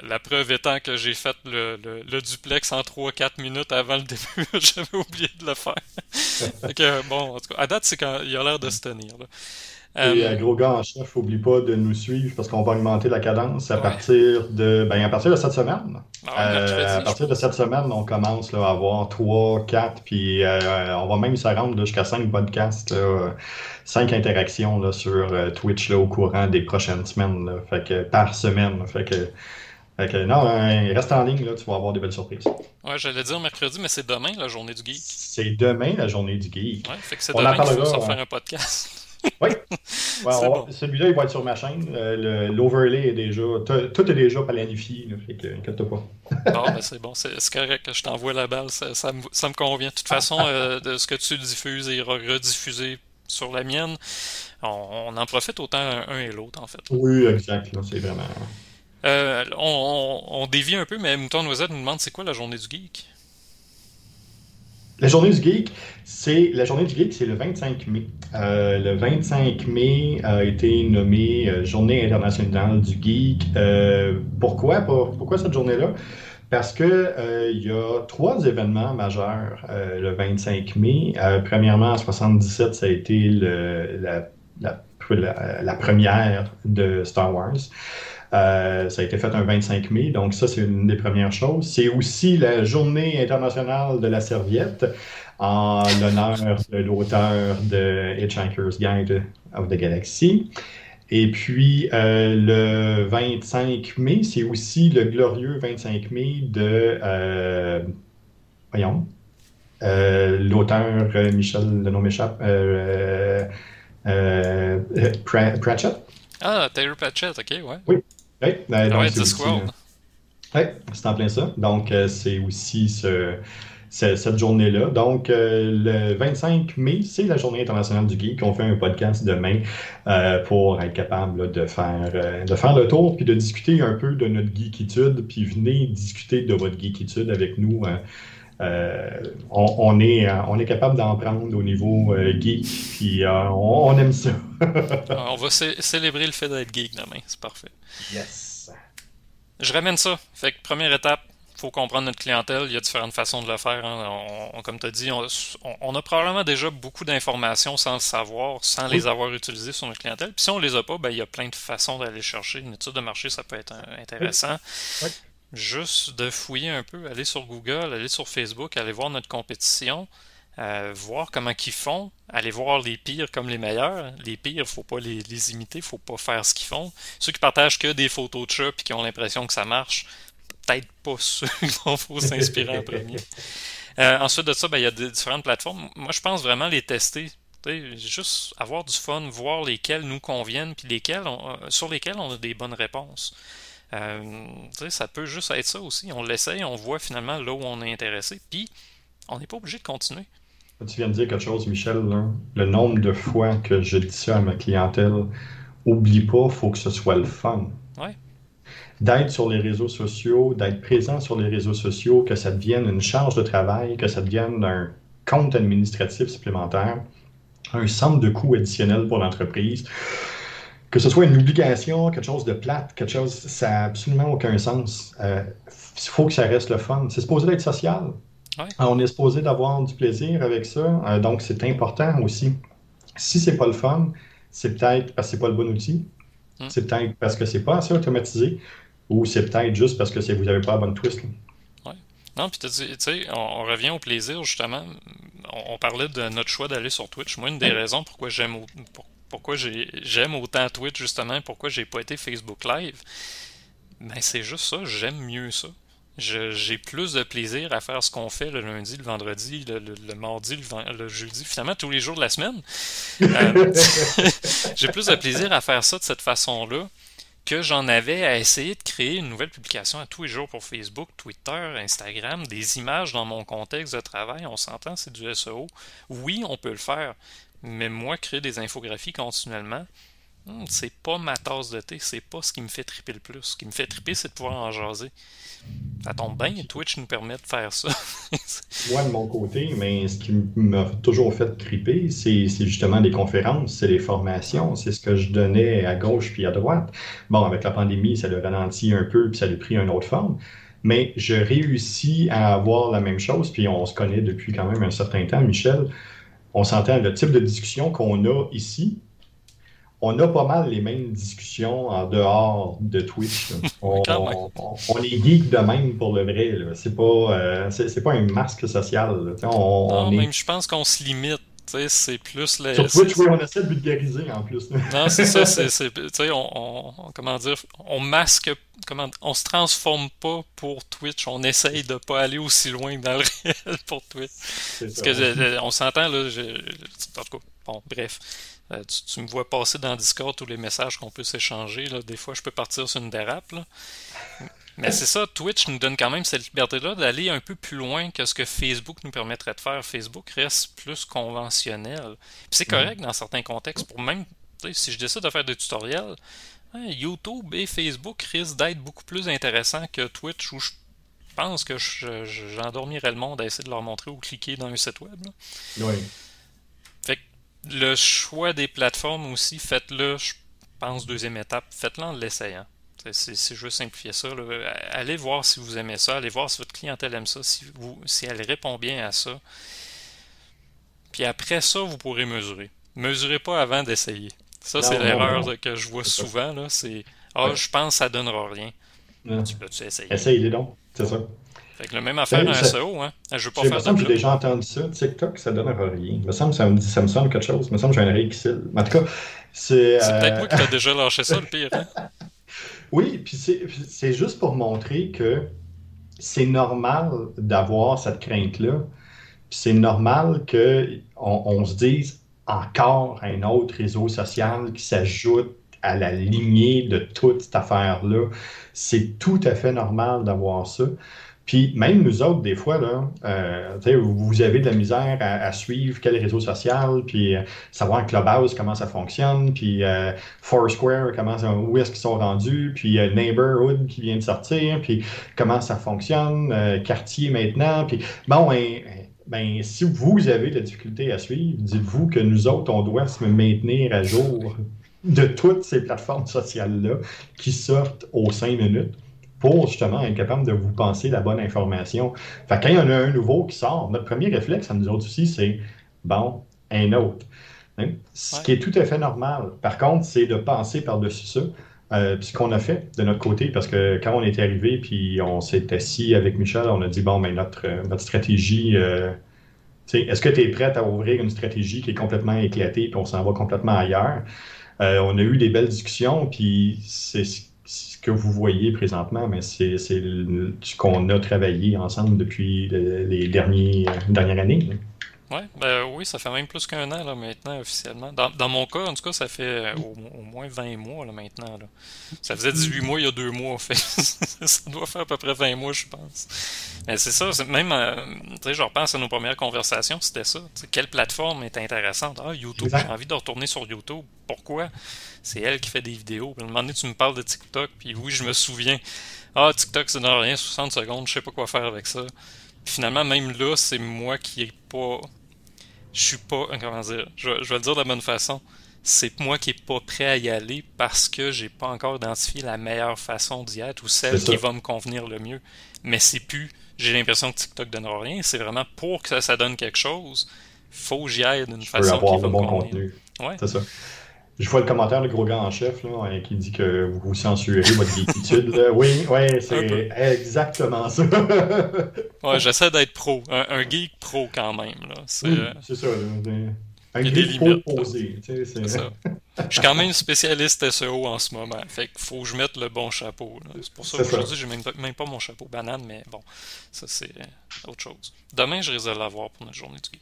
La, preuve étant que j'ai fait le, le, duplex en 3-4 minutes avant le début, j'avais oublié de le faire. bon, en tout cas, à date, c'est quand il a l'air de se tenir. Là. Et euh, gros gars en chef, n'oublie pas de nous suivre parce qu'on va augmenter la cadence à partir de ben, à partir de cette semaine. Ah euh, à partir de cette semaine, on commence là, à avoir 3, 4, puis euh, on va même se rendre jusqu'à 5 podcasts, là, 5 interactions là, sur Twitch là, au courant des prochaines semaines. fait que, par semaine. fait que, fait que non, reste en ligne, là, tu vas avoir des belles surprises. Ouais, j'allais dire mercredi, mais c'est demain la journée du geek. C'est demain la journée du geek. Ouais, fait que c'est demain qu'il faut faire un podcast. Oui. Celui-là, il va être sur ma chaîne. Euh, l'overlay est déjà. Tout est déjà planifié. Là, fait que, inquiète pas. bon, ben c'est bon. C'est correct que je t'envoie la balle. Ça, ça, me, ça, me, convient. De toute façon, euh, de ce que tu diffuses est rediffusé sur la mienne. On, en profite autant un et l'autre, en fait. Oui, exact. C'est vraiment. Euh, on, on, dévie un peu, mais Mouton Noisette nous demande c'est quoi la journée du geek? La journée du geek, c'est la journée du geek, c'est le 25 mai. Euh, le 25 mai a été nommé euh, Journée internationale du geek. Euh, pourquoi Pourquoi cette journée-là? Parce que il y a trois événements majeurs le 25 mai. premièrement, en 77, ça a été la, la, première de Star Wars. Euh, ça a été fait un 25 mai, donc ça, c'est une des premières choses. C'est aussi la journée internationale de la serviette en l'honneur de l'auteur de Hitchhiker's Guide of the Galaxy. Et puis, euh, le 25 mai, c'est aussi le glorieux 25 mai de, euh, voyons, l'auteur Michel, le nom m'échappe, Pratchett. Ah, Taylor Pratchett, ok, ouais. Oui, oui, ah Discworld. Oui, c'est en plein ça. Donc, euh, c'est aussi ce, cette journée-là. Donc, euh, le 25 mai, c'est la journée internationale du geek. On fait un podcast demain euh, pour être capable de, faire, de faire le tour puis de discuter un peu de notre geekitude. Puis venez discuter de votre geekitude avec nous. On, est, on est capable d'en prendre au niveau geek, puis on, aime ça. on va célébrer le fait d'être geek demain, c'est parfait. Yes. Je ramène ça. Fait que première étape, faut comprendre notre clientèle. Il y a différentes façons de le faire. Hein. comme tu as dit, on, a probablement déjà beaucoup d'informations sans le savoir, sans les avoir utilisées sur notre clientèle. Puis si on les a pas, ben, il y a plein de façons d'aller chercher. Une étude de marché, ça peut être intéressant. Juste de fouiller un peu, aller sur Google, aller sur Facebook, aller voir notre compétition. Euh, voir comment ils font, aller voir les pires comme les meilleurs. Les pires, faut pas les, les imiter, faut pas faire ce qu'ils font. Ceux qui partagent que des photos de chats et qui ont l'impression que ça marche, peut-être pas ceux dont il faut s'inspirer en premier. Euh, ensuite de ça, ben, il y a différentes plateformes. Moi, je pense vraiment les tester juste avoir du fun, voir lesquels nous conviennent, puis lesquels sur lesquels on a des bonnes réponses. Ça peut juste être ça aussi. On l'essaye, on voit finalement là où on est intéressé, puis on n'est pas obligé de continuer. Tu viens de dire quelque chose, Michel. Le nombre de fois que je dis ça à ma clientèle, oublie pas, il faut que ce soit le fun. D'être sur les réseaux sociaux, d'être présent sur les réseaux sociaux, que ça devienne une charge de travail, que ça devienne un compte administratif supplémentaire, un centre de coûts additionnel pour l'entreprise. Que ce soit une obligation, quelque chose de plate, quelque chose, ça n'a absolument aucun sens. Il euh, faut que ça reste le fun. C'est supposé être social. On est supposé d'avoir du plaisir avec ça, euh, donc c'est important aussi. Si c'est pas le fun, c'est peut-être parce que c'est pas le bon outil, hmm. c'est peut-être parce que c'est pas assez automatisé, ou c'est peut-être juste parce que vous n'avez pas la bonne twist. Oui. Non, puis tu sais, on, revient au plaisir justement. On, parlait de notre choix d'aller sur Twitch. Moi, une des raisons pourquoi j'aime pourquoi j'aime autant Twitch justement, pourquoi j'ai pas été Facebook Live, ben c'est juste ça, j'aime mieux ça j'ai plus de plaisir à faire ce qu'on fait le lundi, le vendredi, le, mardi, le, jeudi, finalement tous les jours de la semaine. Euh, j'ai plus de plaisir à faire ça de cette façon-là que j'en avais à essayer de créer une nouvelle publication à tous les jours pour Facebook, Twitter, Instagram, des images dans mon contexte de travail. On s'entend, c'est du SEO. Oui, on peut le faire, mais moi, créer des infographies continuellement, hmm, c'est pas ma tasse de thé, c'est pas ce qui me fait triper le plus. Ce qui me fait triper, c'est de pouvoir en jaser. Ça tombe bien, Twitch nous permet de faire ça. Moi, de mon côté, mais ce qui m'a toujours fait triper, c'est justement des conférences, c'est les formations, c'est ce que je donnais à gauche puis à droite. Bon, avec la pandémie, ça le ralentit un peu puis ça lui a pris une autre forme. Mais je réussis à avoir la même chose, puis on se connaît depuis quand même un certain temps, Michel. On s'entend le type de discussion qu'on a ici, on a pas mal les mêmes discussions en dehors de Twitch. On, est geek de même pour le vrai. C'est pas, euh, c'est, pas un masque social. non, même je pense qu'on se limite. C'est plus les. Sur Twitch, on essaie de vulgariser en plus. non, c'est ça. C'est, on, on, comment dire, on masque. Comment, on se transforme pas pour Twitch. On essaye de pas aller aussi loin dans le réel pour Twitch. Parce que on s'entend là. Je, en tout cas, bon, bref. Euh, tu, me vois passer dans Discord tous les messages qu'on peut s'échanger. Des fois, je peux partir sur une dérape. Mais c'est ça, Twitch nous donne quand même cette liberté-là d'aller un peu plus loin que ce que Facebook nous permettrait de faire. Facebook reste plus conventionnel. c'est correct dans certains contextes. Pour même, si je décide de faire des tutoriels, hein, YouTube et Facebook risquent d'être beaucoup plus intéressants que Twitch où je pense que j'endormirais le monde à essayer de leur montrer où cliquer dans un site web. Oui le choix des plateformes aussi, faites-le, je pense, deuxième étape, faites-le en l'essayant. C'est juste simplifier ça. Allez voir si vous aimez ça, allez voir si votre clientèle aime ça, si, vous, si elle répond bien à ça. Puis après ça, vous pourrez mesurer. Mesurez pas avant d'essayer. Ça, c'est l'erreur que je vois souvent. C'est Ah, je pense que ça donnera rien. Tu peux-tu essayer? Essayez donc, c'est ça. Fait que le même affaire ben, un SEO, hein. Je veux pas faire ça. J'ai déjà entendu ça. TikTok, ça donne rien. Il me semble ça me, ça me sonne quelque chose. Il me semble que j'ai un qui En tout cas, c'est. C'est peut-être moi qui t'as déjà lâché ça, le pire. Hein? Oui, puis c'est juste pour montrer que c'est normal d'avoir cette crainte-là. C'est normal qu'on on se dise encore un autre réseau social qui s'ajoute à la lignée de toute cette affaire-là. C'est tout à fait normal d'avoir ça. Puis même nous autres, des fois, là, euh, vous avez de la misère à, suivre quel réseau social, puis euh, savoir Clubhouse, comment ça fonctionne, puis euh, Foursquare, comment où est-ce qu'ils sont rendus, puis Neighborhood qui vient de sortir, puis comment ça fonctionne, quartier maintenant, puis bon, ben, ben, si vous avez de la difficulté à suivre, dites-vous que nous autres, on doit se maintenir à jour de toutes ces plateformes sociales-là qui sortent aux cinq minutes pour justement être capable de vous penser la bonne information. Fait quand il y en a un nouveau qui sort, notre premier réflexe à nous autres aussi, c'est bon, un autre. Hein? Ce qui est tout à fait normal. Par contre, c'est de penser par-dessus ça. Euh, ce qu'on a fait de notre côté, parce que quand on est arrivé, puis on s'est assis avec Michel, on a dit bon, mais notre, euh, notre stratégie, euh, est-ce que tu es prête à ouvrir une stratégie qui est complètement éclatée, puis on s'en va complètement ailleurs? on a eu des belles discussions, puis c'est ce que vous voyez présentement, mais c'est ce qu'on a travaillé ensemble depuis les derniers, dernières années. Ouais, ben oui, ça fait même plus qu'un an là, maintenant officiellement. Dans, dans, mon cas, en tout cas, ça fait euh, au, au, moins 20 mois là, maintenant. Là. Ça faisait 18 mois il y a deux mois, en fait. ça doit faire à peu près 20 mois, je pense. Mais c'est ça, même, euh, tu sais, je repense à nos premières conversations, c'était ça. quelle plateforme est intéressante? Ah, YouTube, j'ai envie de retourner sur YouTube. Pourquoi? C'est elle qui fait des vidéos. Puis, à un moment donné, tu me parles de TikTok, puis oui, je me souviens. Ah, TikTok, c'est dans rien, 60 secondes, je sais pas quoi faire avec ça. Puis finalement, même là, c'est moi qui ai pas je suis pas, comment dire, je, vais le dire de la bonne façon, c'est moi qui est pas prêt à y aller parce que j'ai pas encore identifié la meilleure façon d'y être ou celle qui va me convenir le mieux. Mais c'est plus, j'ai l'impression que TikTok donnera rien, c'est vraiment pour que ça, donne quelque chose, faut que j'y aille d'une façon qui va me convenir. Ouais. C'est ça. Je vois le commentaire le gros gars en chef là, qui dit que vous censurez votre geekitude. Oui, oui, c'est exactement ça. ouais, j'essaie d'être pro. Un, geek pro quand même. C'est euh, ça. Un geek pro posé. C'est ça. Je suis quand même spécialiste SEO en ce moment. Fait qu'il faut que je mette le bon chapeau. C'est pour ça qu'aujourd'hui, j'ai même, même pas mon chapeau banane, mais bon, ça c'est autre chose. Demain, je risque de l'avoir pour notre journée du geek.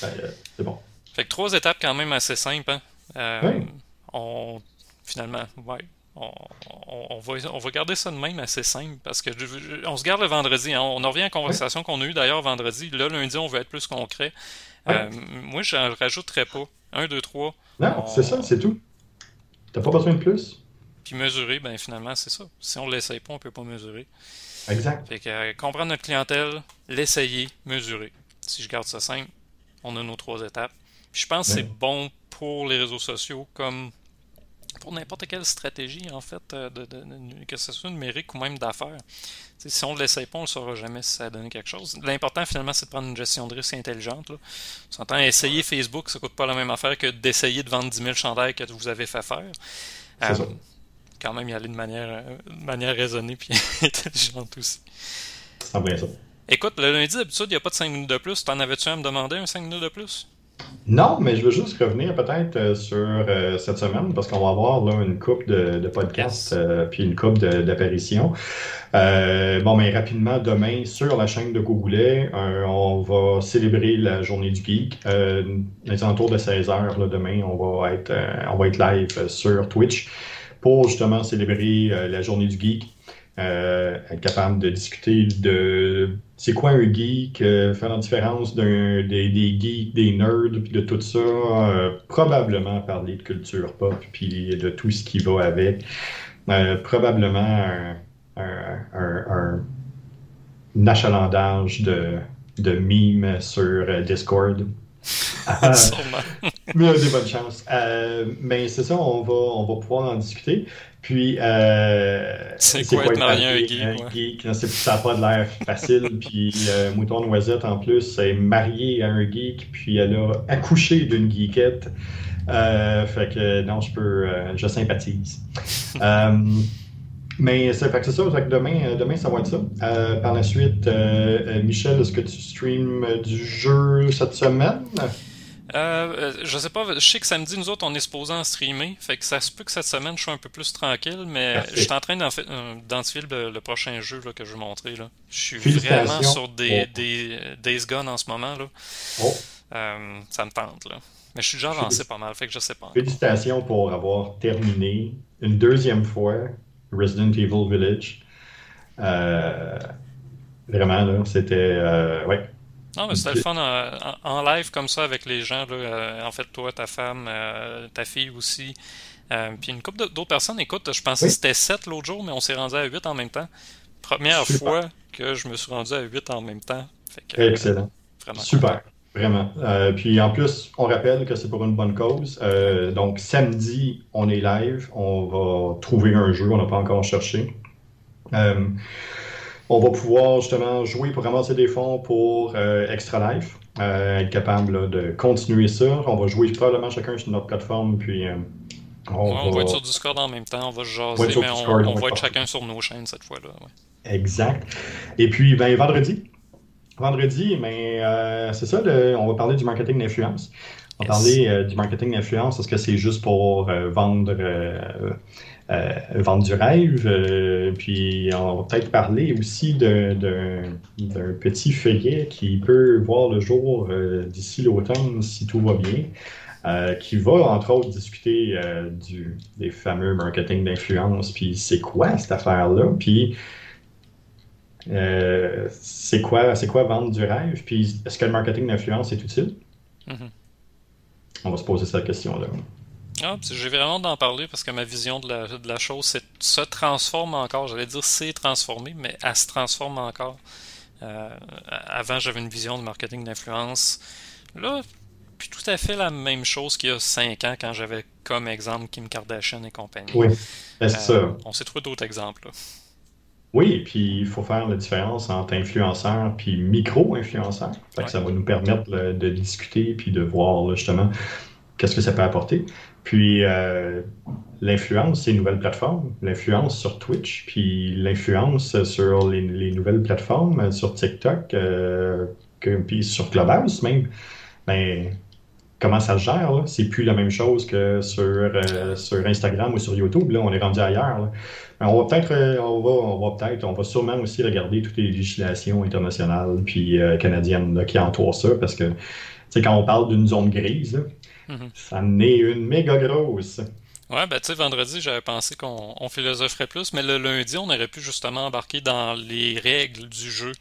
Ben, euh, c'est bon. Fait que trois étapes quand même assez simples. Hein? Euh, on, finalement, ouais, on, on, va, on va garder ça de même assez simple parce que on se garde le vendredi. Hein. On en revient à la conversation qu'on a eue d'ailleurs vendredi. Là, lundi, on veut être plus concret. Euh, moi, je rajouterais pas. Un, deux, trois. Non, c'est ça, c'est tout. T'as pas besoin de plus? Puis mesurer, ben finalement, c'est ça. Si on l'essaye pas, on peut pas mesurer. Exact. Fait que euh, comprendre notre clientèle, l'essayer, mesurer. Si je garde ça simple, on a nos trois étapes. je pense que c'est bon pour les réseaux sociaux comme pour n'importe quelle stratégie, en fait, euh, de, que ce soit numérique ou même d'affaires. Si on ne l'essaye pas, on ne saura jamais si ça a donné quelque chose. L'important, finalement, c'est de prendre une gestion de risque intelligente. Là. On s'entend, essayer Facebook, ça ne coûte pas la même affaire que d'essayer de vendre 10 000 chandails que vous avez fait faire. Euh, quand même y aller de manière, euh, de manière raisonnée et intelligente aussi. C'est bien ça. Écoute, le lundi, d'habitude, il n'y a pas de 5 minutes de plus. T'en avais-tu à me demander un 5 minutes de plus? Non, mais je veux juste revenir peut-être euh, sur euh, cette semaine parce qu'on va avoir là, une coupe de, podcasts euh, puis une coupe d'apparitions. bon, mais rapidement, demain, sur la chaîne de Goulet, on va célébrer la journée du geek. les alentours de 16 h demain, on va être on va être live sur Twitch pour justement célébrer la journée du geek. Être capable de discuter de c'est quoi un geek, euh, faire la différence d'un, des, des, geeks, des nerds, puis de tout ça. Euh, probablement parler de culture pop, puis de tout ce qui va avec. Euh, probablement un, un, un, un achalandage de, de mimes sur Discord. mais des bonnes chances. mais c'est ça, on va, on va pouvoir en discuter. Puis, euh, c'est quoi, être marié à un geek? Un geek ça n'a pas de l'air facile. puis, euh, Mouton Noisette, en plus, est mariée à un geek, puis elle a accouché d'une geekette. Euh, fait que, non, je peux, euh, je sympathise. euh, mais c'est ça, que demain, demain, ça va être ça. par la suite, Michel, est-ce que tu streams du jeu cette semaine? Euh, je sais pas, je sais que samedi, nous autres, on est supposé en streamer. Fait que ça se peut que cette semaine, je sois un peu plus tranquille, mais je suis en train euh, d'identifier le, le, prochain jeu là, que je vais montrer. Là. Je suis vraiment sur des, des Days Gone en ce moment. Là. Oh. Euh, ça me tente. Là. Mais je suis déjà avancé pas mal, fait que je sais pas. Félicitations pour avoir terminé une deuxième fois Resident Evil Village. Euh, vraiment, là, c'était. ouais, non, mais c'était le fun en, live comme ça avec les gens. Là, euh, en fait, toi, ta femme, euh, ta fille aussi. Euh, puis une couple d'autres personnes. Écoute, je pensais que c'était 7 l'autre jour, mais on s'est rendu à 8 en même temps. Première fois que je me suis rendu à 8 en même temps. Excellent. Super. Vraiment. puis en plus, on rappelle que c'est pour une bonne cause. donc samedi, on est live. On va trouver un jeu. On n'a pas encore cherché on va pouvoir justement jouer pour ramasser des fonds pour euh, Extra Life, euh, être capable de continuer ça. On va jouer probablement chacun sur notre plateforme, puis euh, on, va... être sur Discord en même temps, on va jaser, mais on, va être chacun sur nos chaînes cette fois-là. Exact. Et puis, ben, vendredi, vendredi, mais c'est ça, on va parler du marketing d'influence. On va parler du marketing d'influence. Est-ce que c'est juste pour vendre euh, vendre du rêve. Euh, puis on va peut-être parler aussi d'un petit feuillet qui peut voir le jour euh, d'ici l'automne si tout va bien. qui va entre autres discuter du, des fameux marketing d'influence, puis c'est quoi cette affaire-là, puis c'est quoi, quoi vendre du rêve, puis est-ce que le marketing d'influence est utile? Mm-hmm. On va se poser cette question-là. Ah, j'ai vraiment d'en parler parce que ma vision de la, de la chose se transforme encore. J'allais dire c'est transformé, mais elle se transforme encore. Euh, avant, j'avais une vision de marketing d'influence. Là, puis tout à fait la même chose qu'il y a 5 ans quand j'avais comme exemple Kim Kardashian et compagnie. Oui, c'est ça. Euh, on s'est trouvé d'autres exemples. Oui, puis il faut faire la différence entre influenceur puis micro-influenceur. Ça va nous permettre de discuter puis de voir justement qu'est-ce que ça peut apporter. Puis euh, l'influence, c'est une nouvelle plateforme. L'influence sur Twitch, puis l'influence sur les, nouvelles plateformes, euh, sur TikTok, euh, puis sur Clubhouse même. Ben, comment ça se gère? C'est plus la même chose que sur, sur Instagram ou sur YouTube. Là, on est rendu ailleurs. Ben, on va peut-être, on va, on va peut-être, on va sûrement aussi regarder toutes les législations internationales puis canadiennes qui entourent ça, parce que quand on parle d'une zone grise, Mhm. Ça en est une méga grosse. Ouais, ben tu sais, vendredi, j'avais pensé qu'on philosopherait plus, mais le lundi, on aurait pu justement embarquer dans les règles du jeu.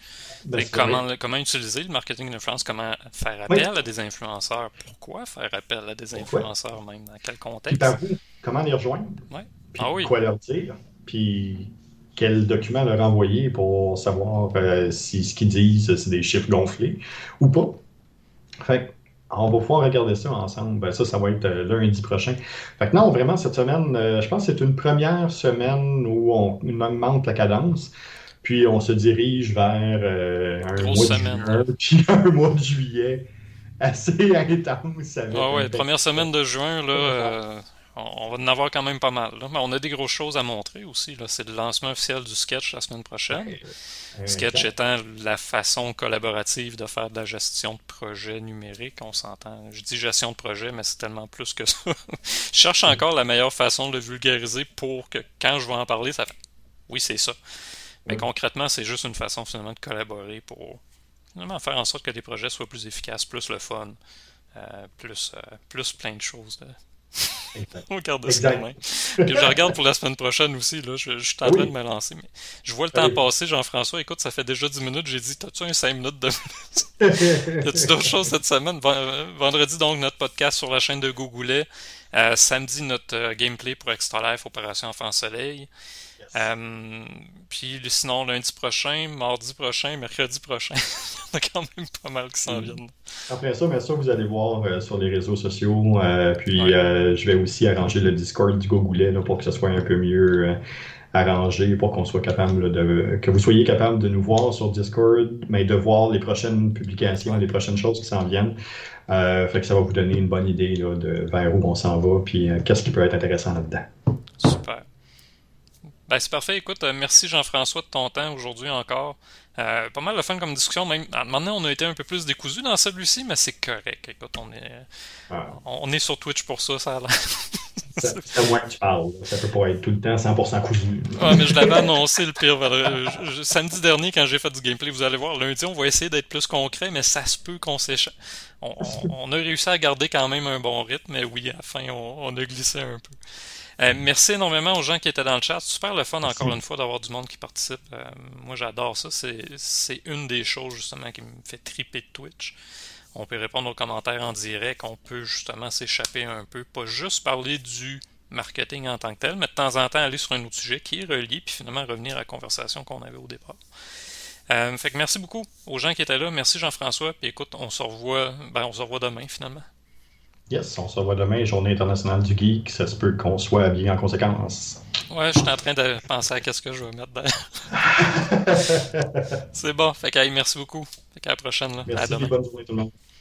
Ben, comment, comment utiliser le marketing d'influence, comment faire appel à des influenceurs, pourquoi faire appel à des influenceurs, même? Dans quel contexte? Puis comment les rejoindre, ouais. puis ah quoi leur dire, puis quel document leur envoyer pour savoir euh, si ce qu'ils disent, c'est des chiffres gonflés ou pas? Fait on va pouvoir regarder ça ensemble. Ben, ça, ça va être euh, lundi prochain. Fait que non, vraiment, cette semaine, euh, je pense que c'est une première semaine où on, augmente la cadence. Puis on se dirige vers euh, un mois de juin, puis un mois de juillet assez intense. Ah ouais, première semaine de juin, là, on va en avoir quand même pas mal. Mais on a des grosses choses à montrer aussi. C'est le lancement officiel du sketch la semaine prochaine. sketch étant la façon collaborative de faire de la gestion de projet numérique, on s'entend. Je dis gestion de projet, mais c'est tellement plus que ça. je cherche encore la meilleure façon de le vulgariser pour que quand je vais en parler, ça fait oui, c'est ça. Mais concrètement, c'est juste une façon finalement de collaborer pour finalement faire en sorte que les projets soient plus efficaces, plus le fun, euh, plus, euh, plus plein de choses. On garde ça Que je regarde pour la semaine prochaine aussi. Là. Je, suis en train de me lancer. Mais je vois le temps passer, Jean-François. Écoute, ça fait déjà 10 minutes. J'ai dit, t'as-tu un 5 minutes de Y a-tu d'autres choses cette semaine? Vendredi, donc, notre podcast sur la chaîne de Googoulet. Euh, samedi, notre euh, gameplay pour Extra Life Opération Enfant Soleil. Euh, puis sinon, lundi prochain, mardi prochain, mercredi prochain, il y en a quand même pas mal qui s'en mm. viennent. Après ça, bien sûr, vous allez voir euh, sur les réseaux sociaux. Puis je vais aussi arranger le Discord du Gogoulet pour que ce soit un peu mieux arrangé, pour qu'on soit capable de. que vous soyez capable de nous voir sur Discord, mais de voir les prochaines publications, les prochaines choses qui s'en viennent. Fait que ça va vous donner une bonne idée de vers où on s'en va, puis qu'est-ce qui peut être intéressant là-dedans. Super. Ben, c'est parfait. Écoute, euh, merci Jean-François de ton temps aujourd'hui encore. Euh, pas mal de fun comme discussion. Même, maintenant, on a été un peu plus décousu dans celui-ci, mais c'est correct. Écoute, on est, ah. on est sur Twitch pour ça, ça a l'air. Moi que tu parles. Ça peut pas être tout le temps 100% cousu. Ouais, mais je l'avais annoncé le pire. samedi dernier, quand j'ai fait du gameplay, vous allez voir, lundi, on va essayer d'être plus concret, mais ça se peut qu'on s'échappe. On, a réussi à garder quand même un bon rythme, mais oui, à la fin, on, on a glissé un peu. Euh, merci énormément aux gens qui étaient dans le chat. Super le fun, encore une fois, d'avoir du monde qui participe. Euh, moi, j'adore ça. C'est une des choses, justement, qui me fait triper de Twitch. On peut répondre aux commentaires en direct. On peut, justement, s'échapper un peu. Pas juste parler du marketing en tant que tel, mais de temps en temps aller sur un autre sujet qui est relié, puis finalement revenir à la conversation qu'on avait au départ. Euh, fait que merci beaucoup aux gens qui étaient là. Merci Jean-François. Puis écoute, on se revoit, ben, on se revoit demain finalement. Yes, on se revoit demain, Journée internationale du geek. Ça se peut qu'on soit habillé en conséquence. Ouais, je suis en train de penser à qu'est-ce que je vais mettre dedans. C'est bon. Fait que, merci beaucoup. Fait qu'à la prochaine. Là. Merci, bonne journée tout le monde.